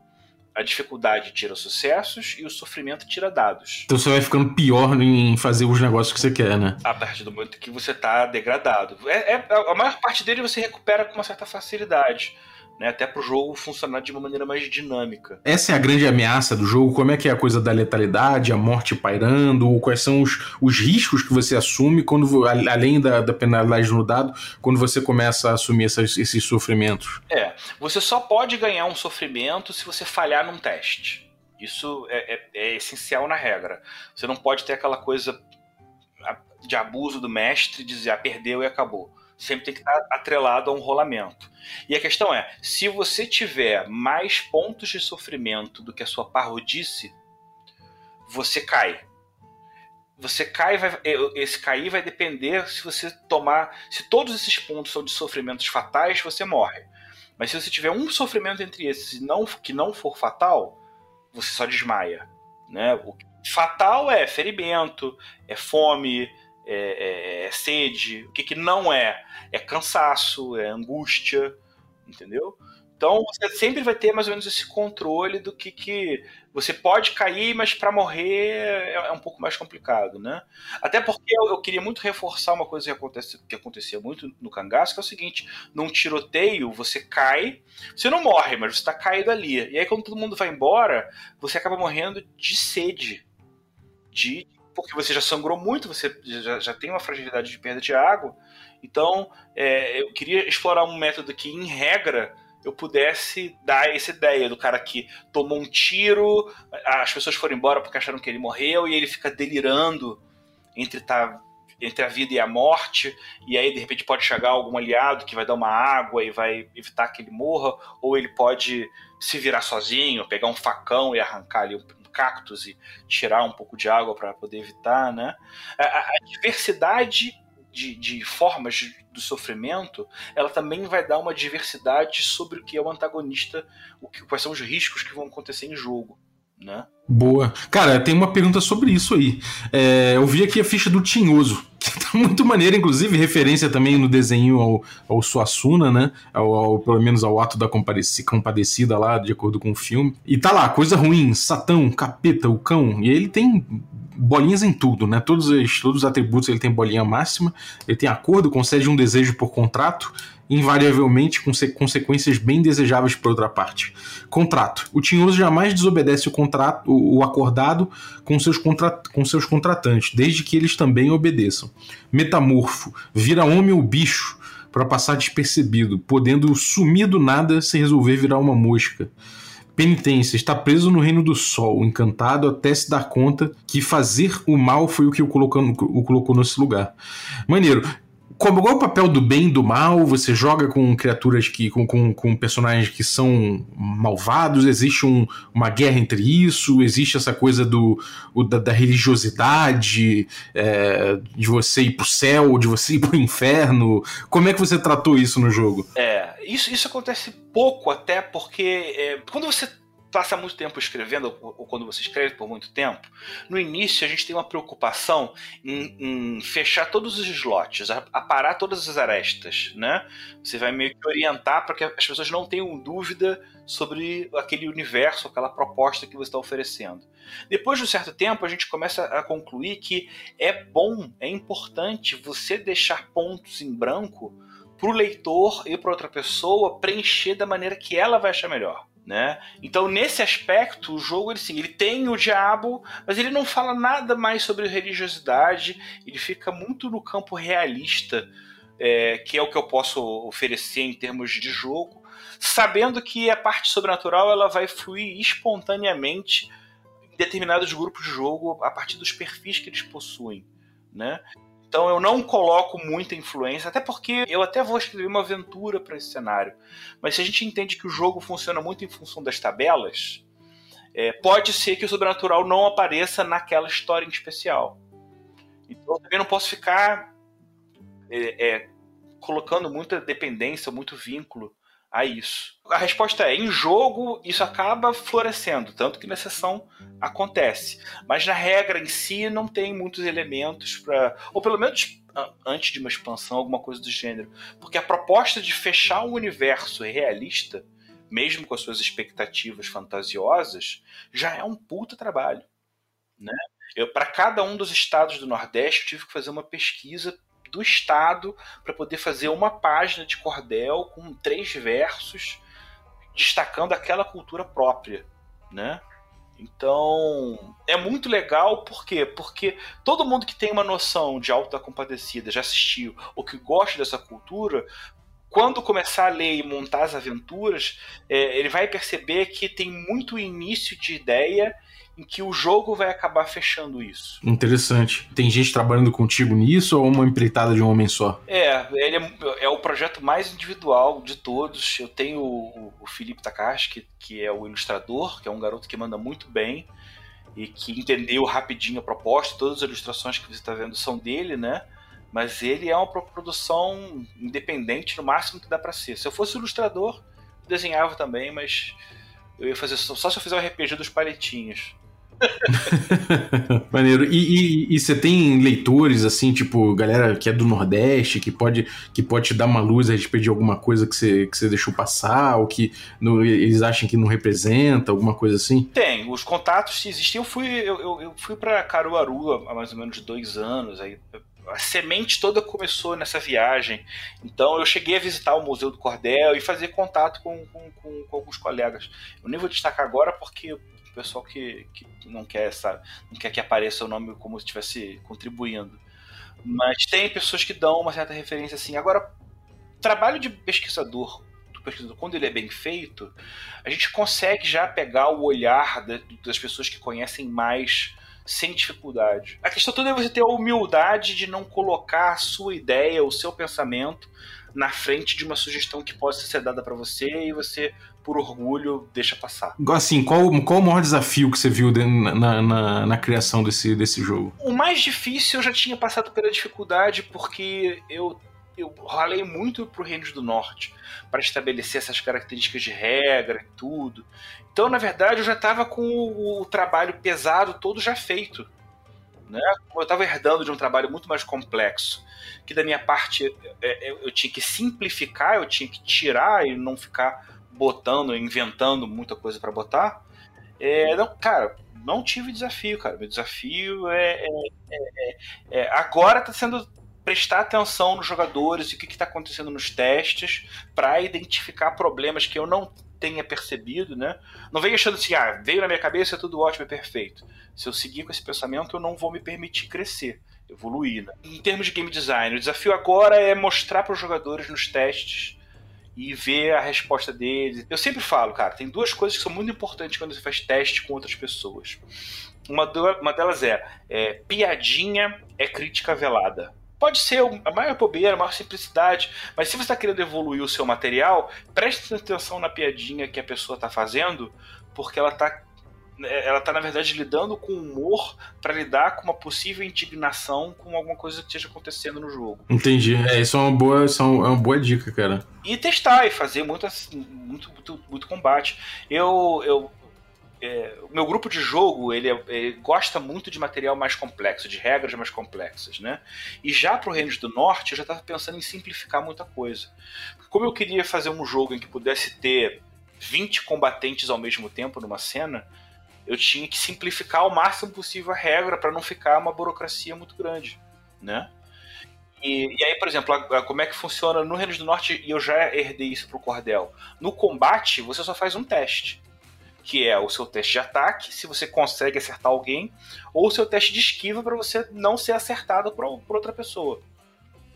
S3: a dificuldade tira sucessos e o sofrimento tira dados.
S1: Então você vai ficando pior em fazer os negócios que você quer, né?
S3: A partir do momento que você está degradado. É, é, a maior parte dele você recupera com uma certa facilidade né, até para o jogo funcionar de uma maneira mais dinâmica.
S1: Essa é a grande ameaça do jogo? Como é que é a coisa da letalidade, a morte pairando? Quais são os, os riscos que você assume quando além da, da penalidade no dado, quando você começa a assumir essas, esses sofrimentos?
S3: É, você só pode ganhar um sofrimento se você falhar num teste. Isso é, é, é essencial na regra. Você não pode ter aquela coisa de abuso do mestre, dizer, ah, perdeu e acabou sempre tem que estar atrelado a um rolamento. E a questão é, se você tiver mais pontos de sofrimento do que a sua parrodice, você cai. Você cai, vai, esse cair vai depender se você tomar. Se todos esses pontos são de sofrimentos fatais, você morre. Mas se você tiver um sofrimento entre esses não, que não for fatal, você só desmaia. Né? O fatal é ferimento, é fome, é, é, é sede. O que, que não é? É cansaço, é angústia. entendeu? Então você sempre vai ter mais ou menos esse controle do que, que você pode cair, mas para morrer é, é, um pouco mais complicado, né? Até porque eu, eu, queria muito reforçar uma coisa que, acontece, que acontecia muito no cangaço, que é o seguinte: num tiroteio você cai, você não morre, mas você está caído ali. E aí quando todo mundo vai embora, você acaba morrendo de sede, de porque você já sangrou muito, você já, já tem uma fragilidade de perda de água. Então, é, eu queria explorar um método que, em regra, eu pudesse dar essa ideia do cara que tomou um tiro, as pessoas foram embora porque acharam que ele morreu e ele fica delirando entre tá entre a vida e a morte, e aí de repente pode chegar algum aliado que vai dar uma água e vai evitar que ele morra, ou ele pode se virar sozinho, pegar um facão e arrancar ali um cactus e tirar um pouco de água para poder evitar, né? A, a diversidade de, de formas do sofrimento, ela também vai dar uma diversidade sobre o que é o antagonista, o que, quais são os riscos que vão acontecer em jogo. Né?
S1: Boa. Cara, tem uma pergunta sobre isso aí. É, eu vi aqui a ficha do Tinhoso, que tá muito maneira, inclusive, referência também no desenho ao, ao Suassuna, né? Ao, ao, pelo menos ao ato da compadecida lá, de acordo com o filme. E tá lá, coisa ruim, Satão, capeta, o cão. E ele tem bolinhas em tudo, né? Todos os, todos os atributos ele tem bolinha máxima, ele tem acordo, concede um desejo por contrato, invariavelmente com consequências bem desejáveis por outra parte. Contrato. O tinhoso jamais desobedece o contrato, o acordado com seus, contra, com seus contratantes, desde que eles também obedeçam. Metamorfo. Vira homem ou bicho para passar despercebido, podendo sumir do nada se resolver virar uma mosca. Penitência, está preso no reino do sol, encantado até se dar conta que fazer o mal foi o que o colocou, o colocou nesse lugar. Maneiro como é o papel do bem e do mal? Você joga com criaturas que. com, com, com personagens que são malvados, existe um, uma guerra entre isso, existe essa coisa do, o, da, da, religiosidade, é, de você ir pro céu, de você ir pro inferno. Como é que você tratou isso no jogo?
S3: É, isso, isso acontece pouco, até porque é, quando você passa muito tempo escrevendo, ou quando você escreve por muito tempo, no início a gente tem uma preocupação em, em fechar todos os slots, aparar todas as arestas, né? Você vai meio que orientar para que as pessoas não tenham dúvida sobre aquele universo, aquela proposta que você está oferecendo. Depois de um certo tempo, a gente começa a concluir que é bom, é importante você deixar pontos em branco para o leitor e para outra pessoa preencher da maneira que ela vai achar melhor. Né? Então, nesse aspecto, o jogo ele, sim, ele tem o diabo, mas ele não fala nada mais sobre religiosidade, ele fica muito no campo realista, é, que é o que eu posso oferecer em termos de jogo, sabendo que a parte sobrenatural ela vai fluir espontaneamente em determinados grupos de jogo a partir dos perfis que eles possuem. Né? Então eu não coloco muita influência, até porque eu até vou escrever uma aventura para esse cenário. Mas se a gente entende que o jogo funciona muito em função das tabelas, é, pode ser que o sobrenatural não apareça naquela história em especial. Então eu também não posso ficar é, é, colocando muita dependência, muito vínculo a isso? A resposta é: em jogo, isso acaba florescendo, tanto que na sessão acontece. Mas na regra em si, não tem muitos elementos para. Ou pelo menos antes de uma expansão, alguma coisa do gênero. Porque a proposta de fechar um universo realista, mesmo com as suas expectativas fantasiosas, já é um puta trabalho. Né? Para cada um dos estados do Nordeste, eu tive que fazer uma pesquisa do Estado para poder fazer uma página de cordel com três versos destacando aquela cultura própria, né? Então, é muito legal, por quê? Porque todo mundo que tem uma noção de alta compadecida, já assistiu, ou que gosta dessa cultura, quando começar a ler e montar as aventuras, é, ele vai perceber que tem muito início de ideia em que o jogo vai acabar fechando isso.
S1: Interessante. Tem gente trabalhando contigo nisso ou uma empreitada de um homem só?
S3: É, ele é, é o projeto mais individual de todos. Eu tenho o, o Felipe Takashi, que, que é o ilustrador, que é um garoto que manda muito bem e que entendeu rapidinho a proposta. Todas as ilustrações que você está vendo são dele, né? Mas ele é uma produção independente no máximo que dá para ser. Se eu fosse ilustrador, desenhava também, mas eu ia fazer só se eu fizer o RPG dos palitinhos. <laughs>
S1: Maneiro. E, você tem leitores, assim, tipo, galera que é do Nordeste, que pode, que pode te dar uma luz a respeito de alguma coisa que você, que você deixou passar, ou que no, eles acham que não representa, alguma coisa assim?
S3: Tem, os contatos existem. Eu fui, eu, eu, eu fui para Caruaru há mais ou menos dois anos, aí a semente toda começou nessa viagem. Então eu cheguei a visitar o Museu do Cordel e fazer contato com, com, com, com alguns colegas. Eu nem vou destacar agora porque o pessoal que, que não quer, sabe, não quer que apareça o nome como se estivesse contribuindo. Mas tem pessoas que dão uma certa referência assim. Agora, trabalho de pesquisador, do pesquisador, quando ele é bem feito, a gente consegue já pegar o olhar das pessoas que conhecem mais sem dificuldade. A questão toda é você ter a humildade de não colocar a sua ideia, o seu pensamento na frente de uma sugestão que possa ser dada para você e você, por orgulho, deixa passar.
S1: Assim, qual, qual o maior desafio que você viu na, na, na, criação desse, desse jogo?
S3: O mais difícil eu já tinha passado pela dificuldade porque eu eu ralei muito pro Reino do Norte para estabelecer essas características de regra e tudo. Então, na verdade, eu já estava com o, o, trabalho pesado todo já feito. Né? Eu estava herdando de um trabalho muito mais complexo, que da minha parte é, é, eu tinha que simplificar, eu tinha que tirar e não ficar botando, inventando muita coisa para botar. É, não, cara, não tive desafio, cara. Meu desafio é, é, é, é agora está sendo prestar atenção nos jogadores e o que está acontecendo nos testes para identificar problemas que eu não tenha percebido, né? Não venha achando assim, ah, veio na minha cabeça, é tudo ótimo e perfeito. Se eu seguir com esse pensamento, eu não vou me permitir crescer, evoluir. Né? Em termos de game design, o desafio agora é mostrar para os jogadores nos testes e ver a resposta deles. Eu sempre falo, cara, tem duas coisas que são muito importantes quando você faz teste com outras pessoas. Uma, uma delas é, é piadinha é crítica velada. Pode ser a maior bobeira, a maior simplicidade, mas se você está querendo evoluir o seu material, preste atenção na piadinha que a pessoa está fazendo, porque ela está ela tá, na verdade, lidando com humor para lidar com uma possível indignação com alguma coisa que esteja acontecendo no jogo.
S1: Entendi. É, isso é uma boa, isso é uma boa dica, cara.
S3: E testar e fazer muito, muito, muito, muito combate. Eu, eu é, o meu grupo de jogo ele, é, ele, gosta muito de material mais complexo, de regras mais complexas, né? E já para o Reino do Norte eu já estava pensando em simplificar muita coisa. Como eu queria fazer um jogo em que pudesse ter 20 combatentes ao mesmo tempo numa cena, eu tinha que simplificar o máximo possível a regra para não ficar uma burocracia muito grande, né? E, e, aí, por exemplo, a, a, como é que funciona no Reino do Norte, e eu já herdei isso para o Cordel. No combate, você só faz um teste que é o seu teste de ataque, se você consegue acertar alguém, ou o seu teste de esquiva para você não ser acertado por, por outra pessoa.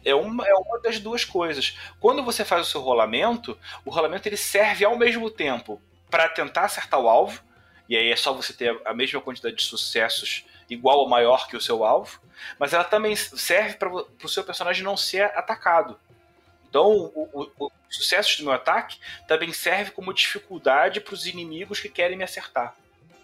S3: É uma, é uma das duas coisas. Quando você faz o seu rolamento, o rolamento ele serve ao mesmo tempo para tentar acertar o alvo, e aí é só você ter a mesma quantidade de sucessos igual ou maior que o seu alvo, mas ela também serve para o seu personagem não ser atacado. Então, o, o, o sucesso do meu ataque também serve como dificuldade para os inimigos que querem me acertar.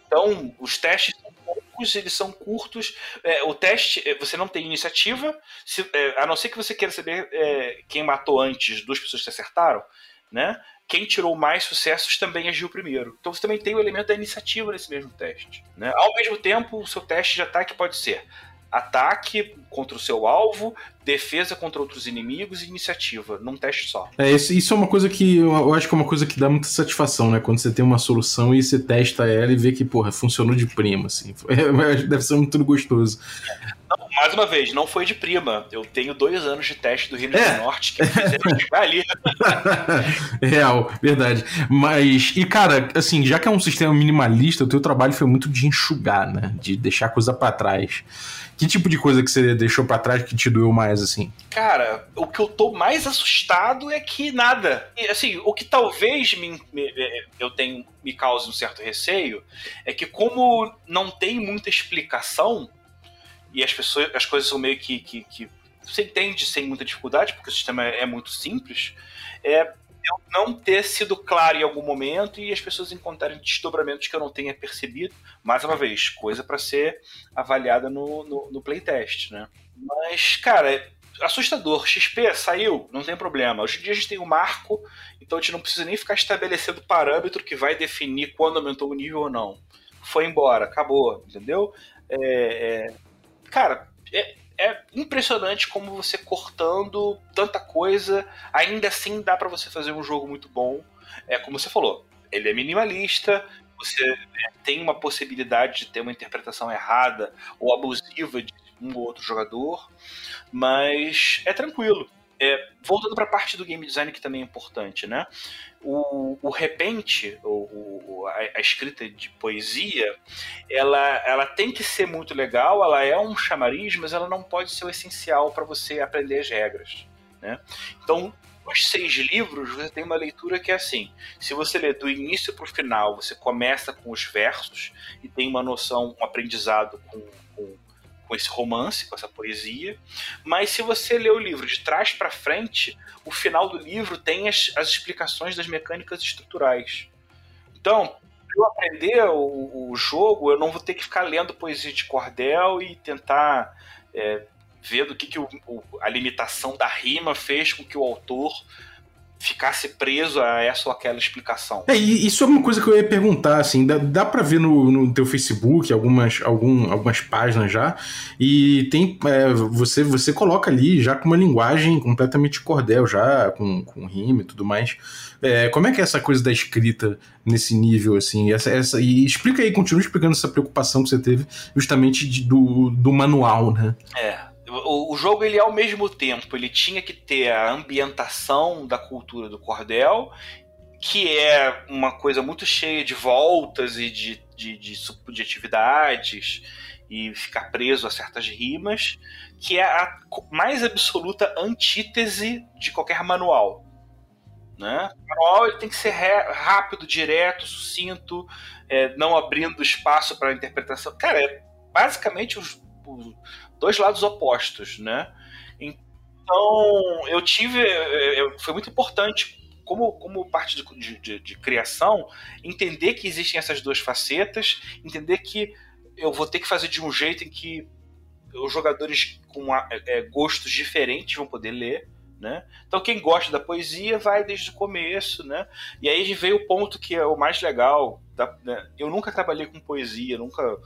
S3: Então, os testes são poucos, eles são curtos. É, o teste, é, você não tem iniciativa, se, é, a não ser que você queira saber é, quem matou antes duas pessoas que acertaram, né? Quem tirou mais sucessos também agiu primeiro. Então você também tem o elemento da iniciativa nesse mesmo teste. Né? Ao mesmo tempo, o seu teste de ataque pode ser ataque contra o seu alvo, defesa contra outros inimigos e iniciativa, num teste só.
S1: É, isso, isso é uma coisa que eu acho que é uma coisa que dá muita satisfação, né? Quando você tem uma solução e você testa ela e vê que, porra, funcionou de prima, assim. <laughs> Deve ser muito gostoso.
S3: Não, mais uma vez, não foi de prima. Eu tenho dois anos de teste do Rio é. do Norte que fizeram <laughs> chegar ali. <laughs>
S1: Real, verdade. Mas, e cara, assim, já que é um sistema minimalista, o teu trabalho foi muito de enxugar, né? De deixar coisa para trás. Que tipo de coisa que você deixou para trás que te doeu mais, assim?
S3: Cara, o que eu tô mais assustado é que nada. E, assim, o que talvez me, me, eu tenho, me cause um certo receio é que, como não tem muita explicação, e as pessoas, as coisas são meio que, que, que você entende sem muita dificuldade, porque o sistema é, muito simples, é, não ter sido claro em algum momento e as pessoas encontrarem desdobramentos que eu não tenha percebido. Mais uma vez, coisa para ser avaliada no, no, no, playtest, né? Mas, cara, é assustador. XP saiu, não tem problema. Hoje em dia a gente tem um marco, então a gente não precisa nem ficar estabelecendo parâmetro que vai definir quando aumentou o nível ou não. foi embora, acabou, entendeu? É, é, cara, é, é impressionante como você cortando tanta coisa, ainda assim dá para você fazer um jogo muito bom. É como você falou, ele é minimalista, você é, tem uma possibilidade de ter uma interpretação errada ou abusiva de um ou outro jogador, mas é tranquilo. É, voltando para a parte do game design que também é importante, né? O, o repente, o, a, a, escrita de poesia, ela, ela tem que ser muito legal, ela é um chamariz, mas ela não pode ser o essencial para você aprender as regras, né? Então, os seis livros, você tem uma leitura que é assim: se você lê do início para o final, você começa com os versos e tem uma noção, um aprendizado com, com esse romance, com essa poesia. Mas se você lê o livro de trás para frente, o final do livro tem as, as explicações das mecânicas estruturais. Então, eu aprender o, o, jogo, eu não vou ter que ficar lendo poesia de cordel e tentar é, ver do que, que o, a limitação da rima fez com que o autor ficasse preso a essa ou aquela explicação.
S1: É, e isso é uma coisa que eu ia perguntar, assim, dá, dá pra ver no, no teu Facebook algumas, algum, algumas páginas já, e tem, é, você, você coloca ali já com uma linguagem completamente cordel, já, com, com rima e tudo mais. É, como é que é essa coisa da escrita nesse nível, assim, essa, essa, e explica aí, continua explicando essa preocupação que você teve justamente de, do, do manual, né?
S3: É, o, o, jogo ele ao mesmo tempo ele tinha que ter a ambientação da cultura do cordel que é uma coisa muito cheia de voltas e de, de, de e ficar preso a certas rimas, que é a mais absoluta antítese de qualquer manual. Né? O manual ele tem que ser rápido, direto, sucinto, é, não abrindo espaço para interpretação. Cara, é basicamente os dois lados opostos, né? Então, eu tive. Eu, foi muito importante, como, como parte de, de, de, criação, entender que existem essas duas facetas, entender que eu vou ter que fazer de um jeito em que os jogadores com é, gostos diferentes vão poder ler. Né? Então quem gosta da poesia vai desde o começo, né? E aí veio o ponto que é o mais legal. Da, né? Eu nunca trabalhei com poesia, nunca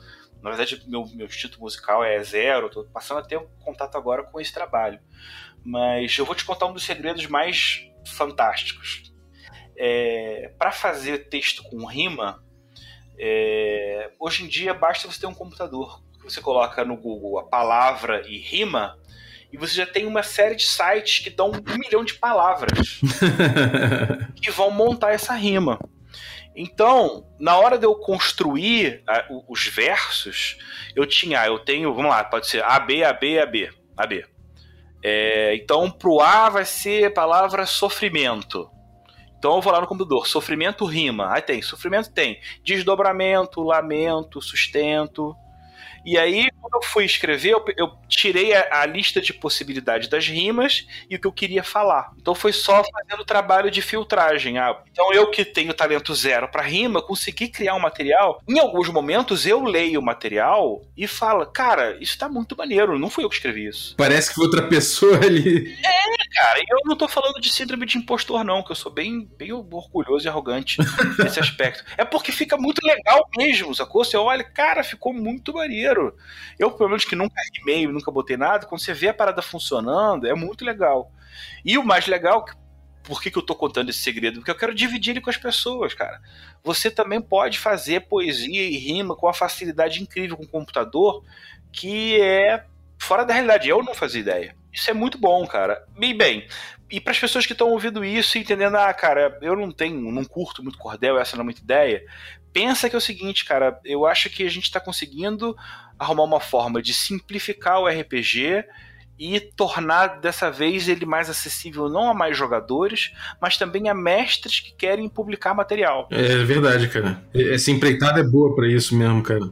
S3: na verdade, meu, meu título musical é zero, estou passando a ter um contato agora com esse trabalho. Mas eu vou te contar um dos segredos mais fantásticos. É, Para fazer texto com rima, é, hoje em dia basta você ter um computador. Você coloca no Google a palavra e rima, e você já tem uma série de sites que dão um milhão de palavras <laughs> que vão montar essa rima. Então, na hora de eu construir a, os versos, eu tinha, eu tenho, vamos lá, pode ser AB, AB, AB, AB. É, então, pro A vai ser a palavra sofrimento. Então eu vou lá no computador, sofrimento rima. Aí tem, sofrimento tem desdobramento, lamento, sustento. E aí, quando eu fui escrever, eu, eu tirei a, a, lista de possibilidades das rimas e o que eu queria falar. Então foi só fazendo o trabalho de filtragem. Ah, então eu que tenho talento zero para rima, consegui criar um material. Em alguns momentos eu leio o material e falo, cara, isso tá muito maneiro, não fui eu que escrevi isso.
S1: Parece que foi outra pessoa ali.
S3: É, cara, eu não tô falando de síndrome de impostor, não, que eu sou bem, bem orgulhoso e arrogante <laughs> nesse aspecto. É porque fica muito legal mesmo, sacou? Você olha, cara, ficou muito maneiro maneiro. Eu, pelo menos, que nunca e-mail, nunca botei nada, quando você vê a parada funcionando, é muito legal. E o mais legal, por que, que eu tô contando esse segredo? Porque eu quero dividir ele com as pessoas, cara. Você também pode fazer poesia e rima com uma facilidade incrível com o computador, que é fora da realidade. Eu não fazia ideia. Isso é muito bom, cara. E bem, e para as pessoas que estão ouvindo isso e entendendo, ah, cara, eu não tenho, não curto muito cordel, essa não é muita ideia. Pensa que é o seguinte, cara, eu acho que a gente está conseguindo arrumar uma forma de simplificar o RPG e tornar dessa vez ele mais acessível não a mais jogadores, mas também a mestres que querem publicar material.
S1: É verdade, cara. Essa empreitada é boa para isso mesmo, cara.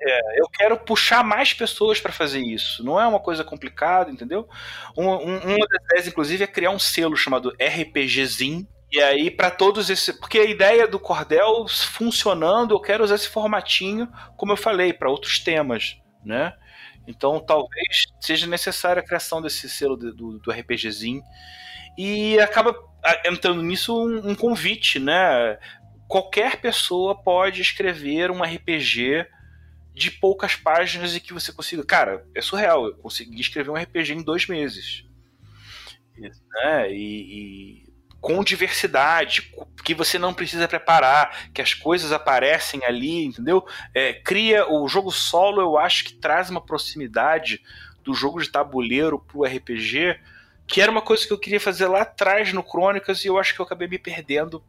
S3: É, é, eu quero puxar mais pessoas para fazer isso. Não é uma coisa complicada, entendeu? Um, um, uma das ideias, inclusive, é criar um selo chamado RPGzinho e aí, para todos esses. Porque a ideia do Cordel funcionando, eu quero usar esse formatinho, como eu falei, para outros temas, né? Então, talvez seja necessária a criação desse selo do, do RPGzinho. E acaba entrando nisso um, um convite, né? qualquer pessoa pode escrever um RPG de poucas páginas e que você consiga. Cara, é surreal. Eu consegui escrever um RPG em dois meses. Né? E, e, com diversidade, que você não precisa preparar, que as coisas aparecem ali, entendeu? É, cria o jogo solo, eu acho que traz uma proximidade do jogo de tabuleiro pro RPG, que era uma coisa que eu queria fazer lá atrás no Crônicas e eu acho que eu acabei me perdendo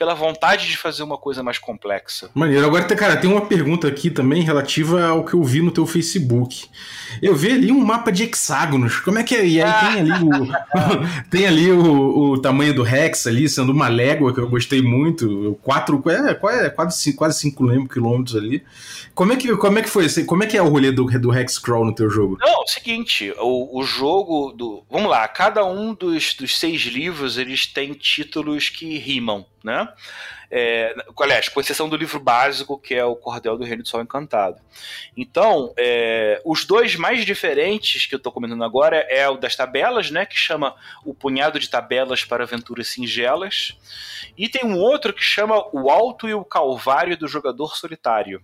S3: pela vontade de fazer uma coisa mais complexa.
S1: Maneiro. Agora, cara, tem uma pergunta aqui também relativa ao que eu vi no teu Facebook. Eu vi ali um mapa de hexágonos. Como é que é? E aí tem ali o, <laughs> tem ali o, o, tamanho do Rex ali, sendo uma légua, que eu gostei muito. Quatro, é, é, quase, cinco, quase cinco quilômetros ali. Como é, que, como é que foi? Como é que é o rolê do, do Hex Crawl no teu jogo?
S3: Não, é o seguinte, o, o jogo do... Vamos lá, cada um dos, dos seis livros, eles têm títulos que rimam né? É, aliás, com exceção do livro básico, que é o Cordel do Reino do Sol Encantado. Então, é, os dois mais diferentes que eu estou comentando agora é o das tabelas, né? Que chama O Punhado de Tabelas para Aventuras Singelas. E tem um outro que chama O Alto e o Calvário do Jogador Solitário.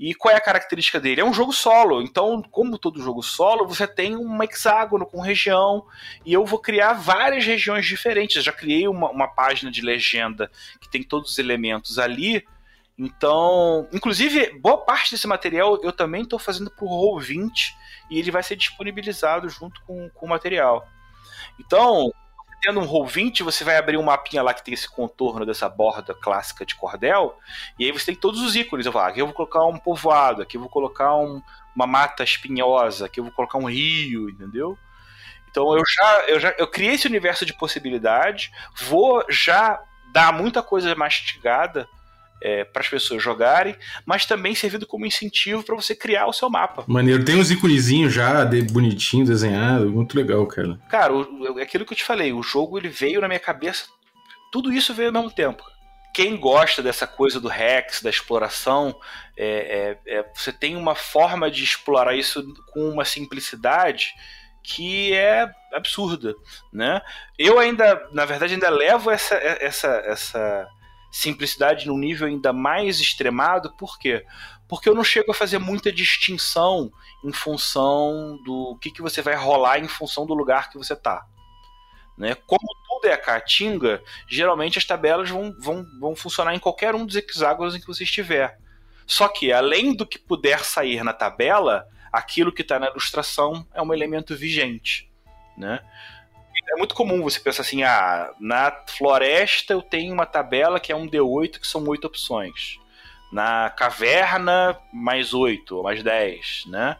S3: E qual é a característica dele? É um jogo solo. Então, como todo jogo solo, você tem um hexágono com região. E eu vou criar várias regiões diferentes. Eu já criei uma, uma página de legenda que tem todos os elementos ali. Então, inclusive, boa parte desse material eu também estou fazendo para o Roll20 e ele vai ser disponibilizado junto com, com o material. Então, tendo um Roll20, você vai abrir um mapinha lá que tem esse contorno dessa borda clássica de cordel, e aí você tem todos os ícones. Eu vou, aqui eu vou colocar um povoado, aqui eu vou colocar um, uma mata espinhosa, aqui eu vou colocar um rio, entendeu? Então eu já, eu já eu criei esse universo de possibilidade, vou já dar muita coisa mastigada é, para as pessoas jogarem, mas também servindo como incentivo para você criar o seu mapa.
S1: Maneiro, tem uns iconezinhos já de, bonitinho desenhado, muito legal, cara.
S3: Cara, o, é aquilo que eu te falei, o jogo ele veio na minha cabeça, tudo isso veio ao mesmo tempo. Quem gosta dessa coisa do Rex, da exploração, é, é, é, você tem uma forma de explorar isso com uma simplicidade que é absurda, né? Eu ainda, na verdade, ainda levo essa, essa, essa simplicidade num nível ainda mais extremado, por quê? Porque eu não chego a fazer muita distinção em função do que, que você vai rolar em função do lugar que você tá. Né? Como tudo é a caatinga, geralmente as tabelas vão, vão, vão funcionar em qualquer um dos hexágonos em que você estiver. Só que, além do que puder sair na tabela, aquilo que está na ilustração é um elemento vigente. Né? É muito comum você pensar assim, ah, na floresta eu tenho uma tabela que é um D8, que são oito opções. Na caverna, mais oito, mais dez, né?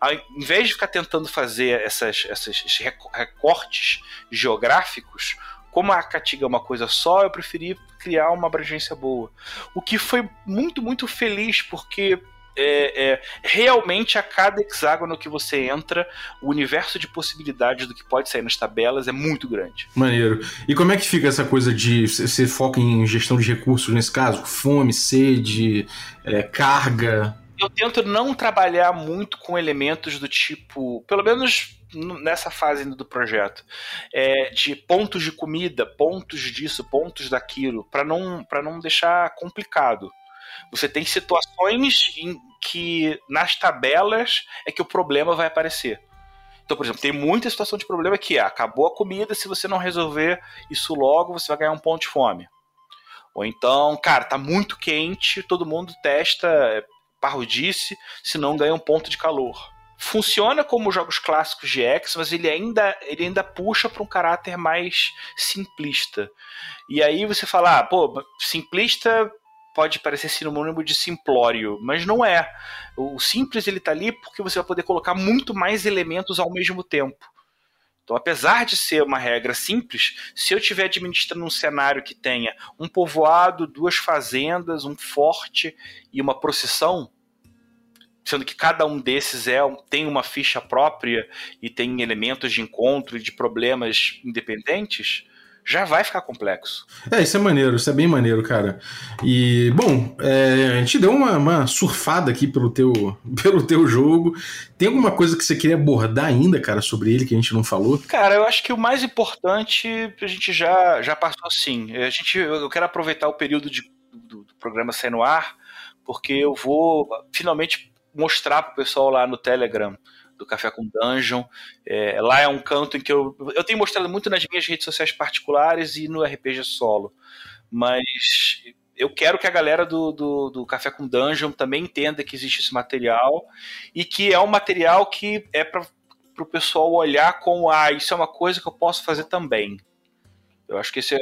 S3: Ao invés de ficar tentando fazer essas, esses recortes geográficos, como a Catiga é uma coisa só, eu preferi criar uma abrangência boa. O que foi muito, muito feliz, porque é, é, realmente a cada hexágono que você entra, o universo de possibilidades do que pode sair nas tabelas é muito grande.
S1: Maneiro. E como é que fica essa coisa de você foca em gestão de recursos nesse caso? Fome, sede, é, carga?
S3: Eu tento não trabalhar muito com elementos do tipo, pelo menos nessa fase do projeto, é, de pontos de comida, pontos disso, pontos daquilo, para não, não deixar complicado. Você tem situações em que nas tabelas é que o problema vai aparecer. Então, por exemplo, tem muita situação de problema que é, acabou a comida, se você não resolver isso logo, você vai ganhar um ponto de fome. Ou então, cara, tá muito quente, todo mundo testa é, parrudice, se não ganha um ponto de calor. Funciona como jogos clássicos de X, mas ele ainda, ele ainda puxa para um caráter mais simplista. E aí você fala, ah, pô, simplista pode parecer sinônimo de simplório, mas não é. O simples ele está ali porque você vai poder colocar muito mais elementos ao mesmo tempo. Então, apesar de ser uma regra simples, se eu estiver administrando um cenário que tenha um povoado, duas fazendas, um forte e uma procissão, sendo que cada um desses é tem uma ficha própria e tem elementos de encontro e de problemas independentes, já vai ficar complexo.
S1: É, isso é maneiro, isso é bem maneiro, cara. E, bom, é, a gente deu uma, uma, surfada aqui pelo teu, <laughs> pelo teu jogo. Tem alguma coisa que você queria abordar ainda, cara, sobre ele que a gente não falou?
S3: Cara, eu acho que o mais importante a gente já, já passou sim. A gente, eu quero aproveitar o período de programa sair no ar, porque eu vou finalmente mostrar pro pessoal lá no Telegram do Café com Dungeon. É, lá é um canto em que eu, eu tenho mostrado muito nas minhas redes sociais particulares e no RPG solo. Mas eu quero que a galera do, do, do, Café com Dungeon também entenda que existe esse material e que é um material que é para o pessoal olhar como, ah, isso é uma coisa que eu posso fazer também. Eu acho que esse é,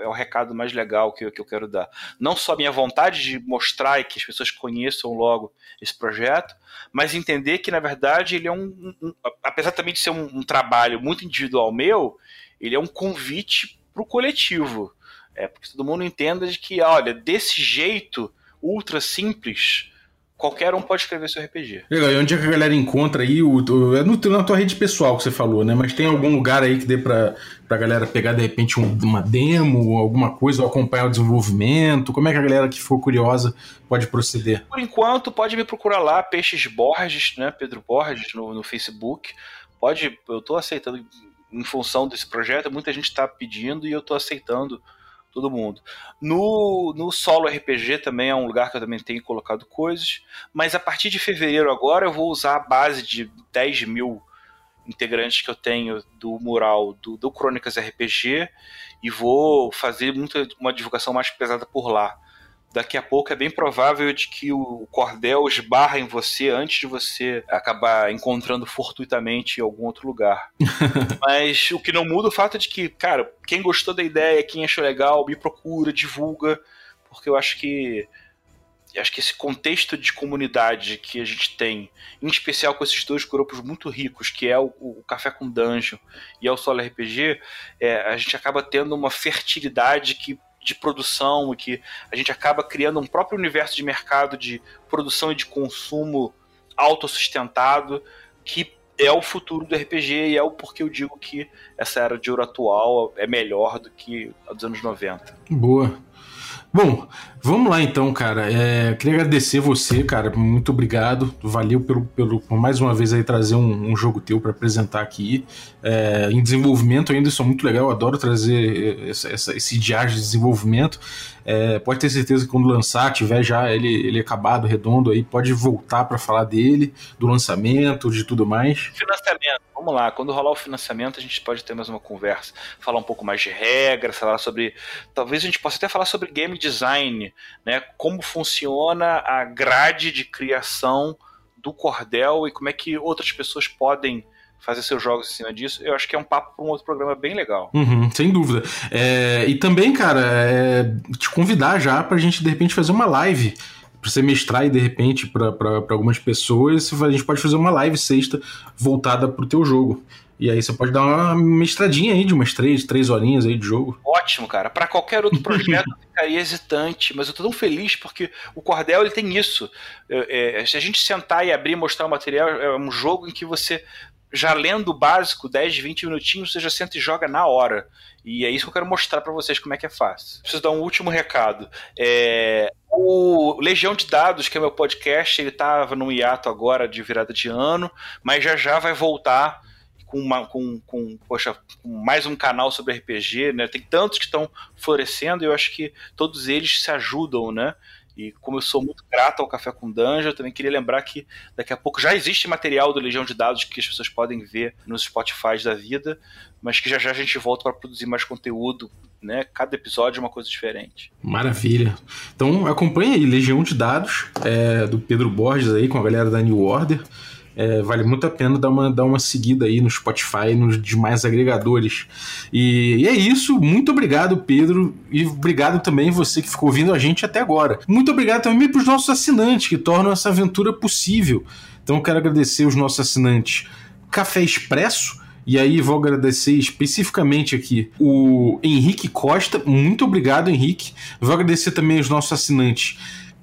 S3: é, o, recado mais legal que eu, que eu quero dar. Não só a minha vontade de mostrar e que as pessoas conheçam logo esse projeto, mas entender que, na verdade, ele é um. um apesar também de ser um, um trabalho muito individual meu, ele é um convite para o coletivo é porque todo mundo entenda de que, olha, desse jeito ultra simples, qualquer um pode escrever seu RPG.
S1: Legal, e onde é que a galera encontra aí? O, o, é no, na tua rede pessoal que você falou, né? Mas tem algum lugar aí que dê pra, pra galera pegar de repente um, uma demo, alguma coisa, ou acompanhar o desenvolvimento? Como é que a galera que for curiosa pode proceder?
S3: Por enquanto, pode me procurar lá, Peixes Borges, né? Pedro Borges no, no Facebook. Pode, eu tô aceitando em função desse projeto, muita gente está pedindo e eu tô aceitando todo mundo. No, no solo RPG também é um lugar que eu também tenho colocado coisas, mas a partir de fevereiro agora eu vou usar a base de 10 mil integrantes que eu tenho do mural do, do Crônicas RPG e vou fazer muita, uma divulgação mais pesada por lá daqui a pouco é bem provável de que o cordel esbarra em você antes de você acabar encontrando fortuitamente em algum outro lugar. <laughs> Mas o que não muda é o fato de que, cara, quem gostou da ideia, quem achou legal, me procura, divulga, porque eu acho que acho que esse contexto de comunidade que a gente tem, em especial com esses dois grupos muito ricos, que é o, o Café com Dungeon e é o Solo RPG, é, a gente acaba tendo uma fertilidade que de produção e que a gente acaba criando um próprio universo de mercado de produção e de consumo autossustentado que é o futuro do RPG e é o porquê eu digo que essa era de ouro atual é melhor do que a dos anos 90.
S1: Boa. Bom, vamos lá então, cara. É, queria agradecer você, cara. Muito obrigado. Valeu pelo, pelo por mais uma vez aí trazer um, um jogo teu para apresentar aqui. É, em desenvolvimento ainda, isso é muito legal. Eu adoro trazer essa, essa, esse diário de desenvolvimento. É, pode ter certeza que quando lançar, tiver já ele, ele acabado, redondo aí, pode voltar para falar dele, do lançamento, de tudo mais.
S3: Financiamento, vamos lá. Quando rolar o financiamento, a gente pode ter mais uma conversa, falar um pouco mais de regras, falar sobre. Talvez a gente possa até falar sobre game design, né? Como funciona a grade de criação do cordel e como é que outras pessoas podem fazer seus jogos em cima disso, eu acho que é um papo para um outro programa bem legal.
S1: Uhum, sem dúvida. É, e também, cara, é, te convidar já para a gente, de repente, fazer uma live para você mestrar aí, de repente, para algumas pessoas, a gente pode fazer uma live sexta voltada pro teu jogo. E aí você pode dar uma mestradinha aí de umas três, três horinhas aí de jogo.
S3: Ótimo, cara. Para qualquer outro projeto eu ficaria hesitante, mas eu tô tão feliz porque o Cordel ele tem isso. É, é, se a gente sentar e abrir e mostrar o material, é um jogo em que você já lendo o básico, 10, 20 minutinhos, você já senta e joga na hora. E é isso que eu quero mostrar para vocês como é que é fácil. Preciso dar um último recado. É, o Legião de Dados, que é meu podcast, ele estava num hiato agora de virada de ano, mas já já vai voltar com, uma, com, com, poxa, com mais um canal sobre RPG, né? Tem tantos que estão florescendo e eu acho que todos eles se ajudam, né? E como eu sou muito grato ao Café com Dungeon, eu também queria lembrar que daqui a pouco já existe material do Legião de Dados que as pessoas podem ver nos Spotify da vida, mas que já já a gente volta para produzir mais conteúdo, né? Cada episódio é uma coisa diferente.
S1: Maravilha. Então acompanha aí Legião de Dados é, do Pedro Borges aí com a galera da New Order. É, vale muito a pena dar uma, dar uma seguida aí no Spotify e nos demais agregadores. E, e, é isso. Muito obrigado, Pedro. E obrigado também você que ficou ouvindo a gente até agora. Muito obrigado também para os nossos assinantes que tornam essa aventura possível. Então quero agradecer os nossos assinantes Café Expresso. E aí vou agradecer especificamente aqui o Henrique Costa. Muito obrigado, Henrique. Vou agradecer também os nossos assinantes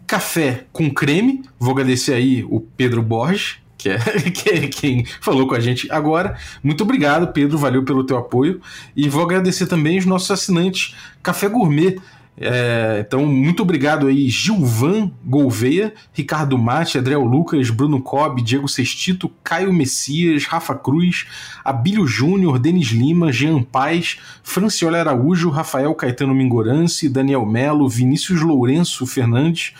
S1: Café com Creme. Vou agradecer aí o Pedro Borges <laughs> que é quem falou com a gente agora. Muito obrigado, Pedro, valeu pelo teu apoio. E vou agradecer também os nossos assinantes Café Gourmet. É, então, muito obrigado aí, Gilvan Gouveia, Ricardo Mate, Adriel Lucas, Bruno Cobb, Diego Sestito, Caio Messias, Rafa Cruz, Abílio Júnior, Denis Lima, Jean Paz, Franciola Araújo, Rafael Caetano Mingorance, Daniel Melo, Vinícius Lourenço Fernandes,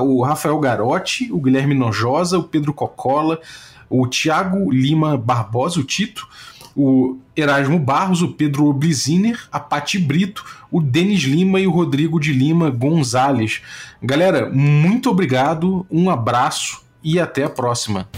S1: o Rafael Garotti, o Guilherme Nojosa, o Pedro Cocola, o Tiago Lima Barbosa, o Tito, o Erasmo Barros, o Pedro Obliziner, a Pati Brito, o Denis Lima e o Rodrigo de Lima Gonzalez. Galera, muito obrigado, um abraço e até a próxima.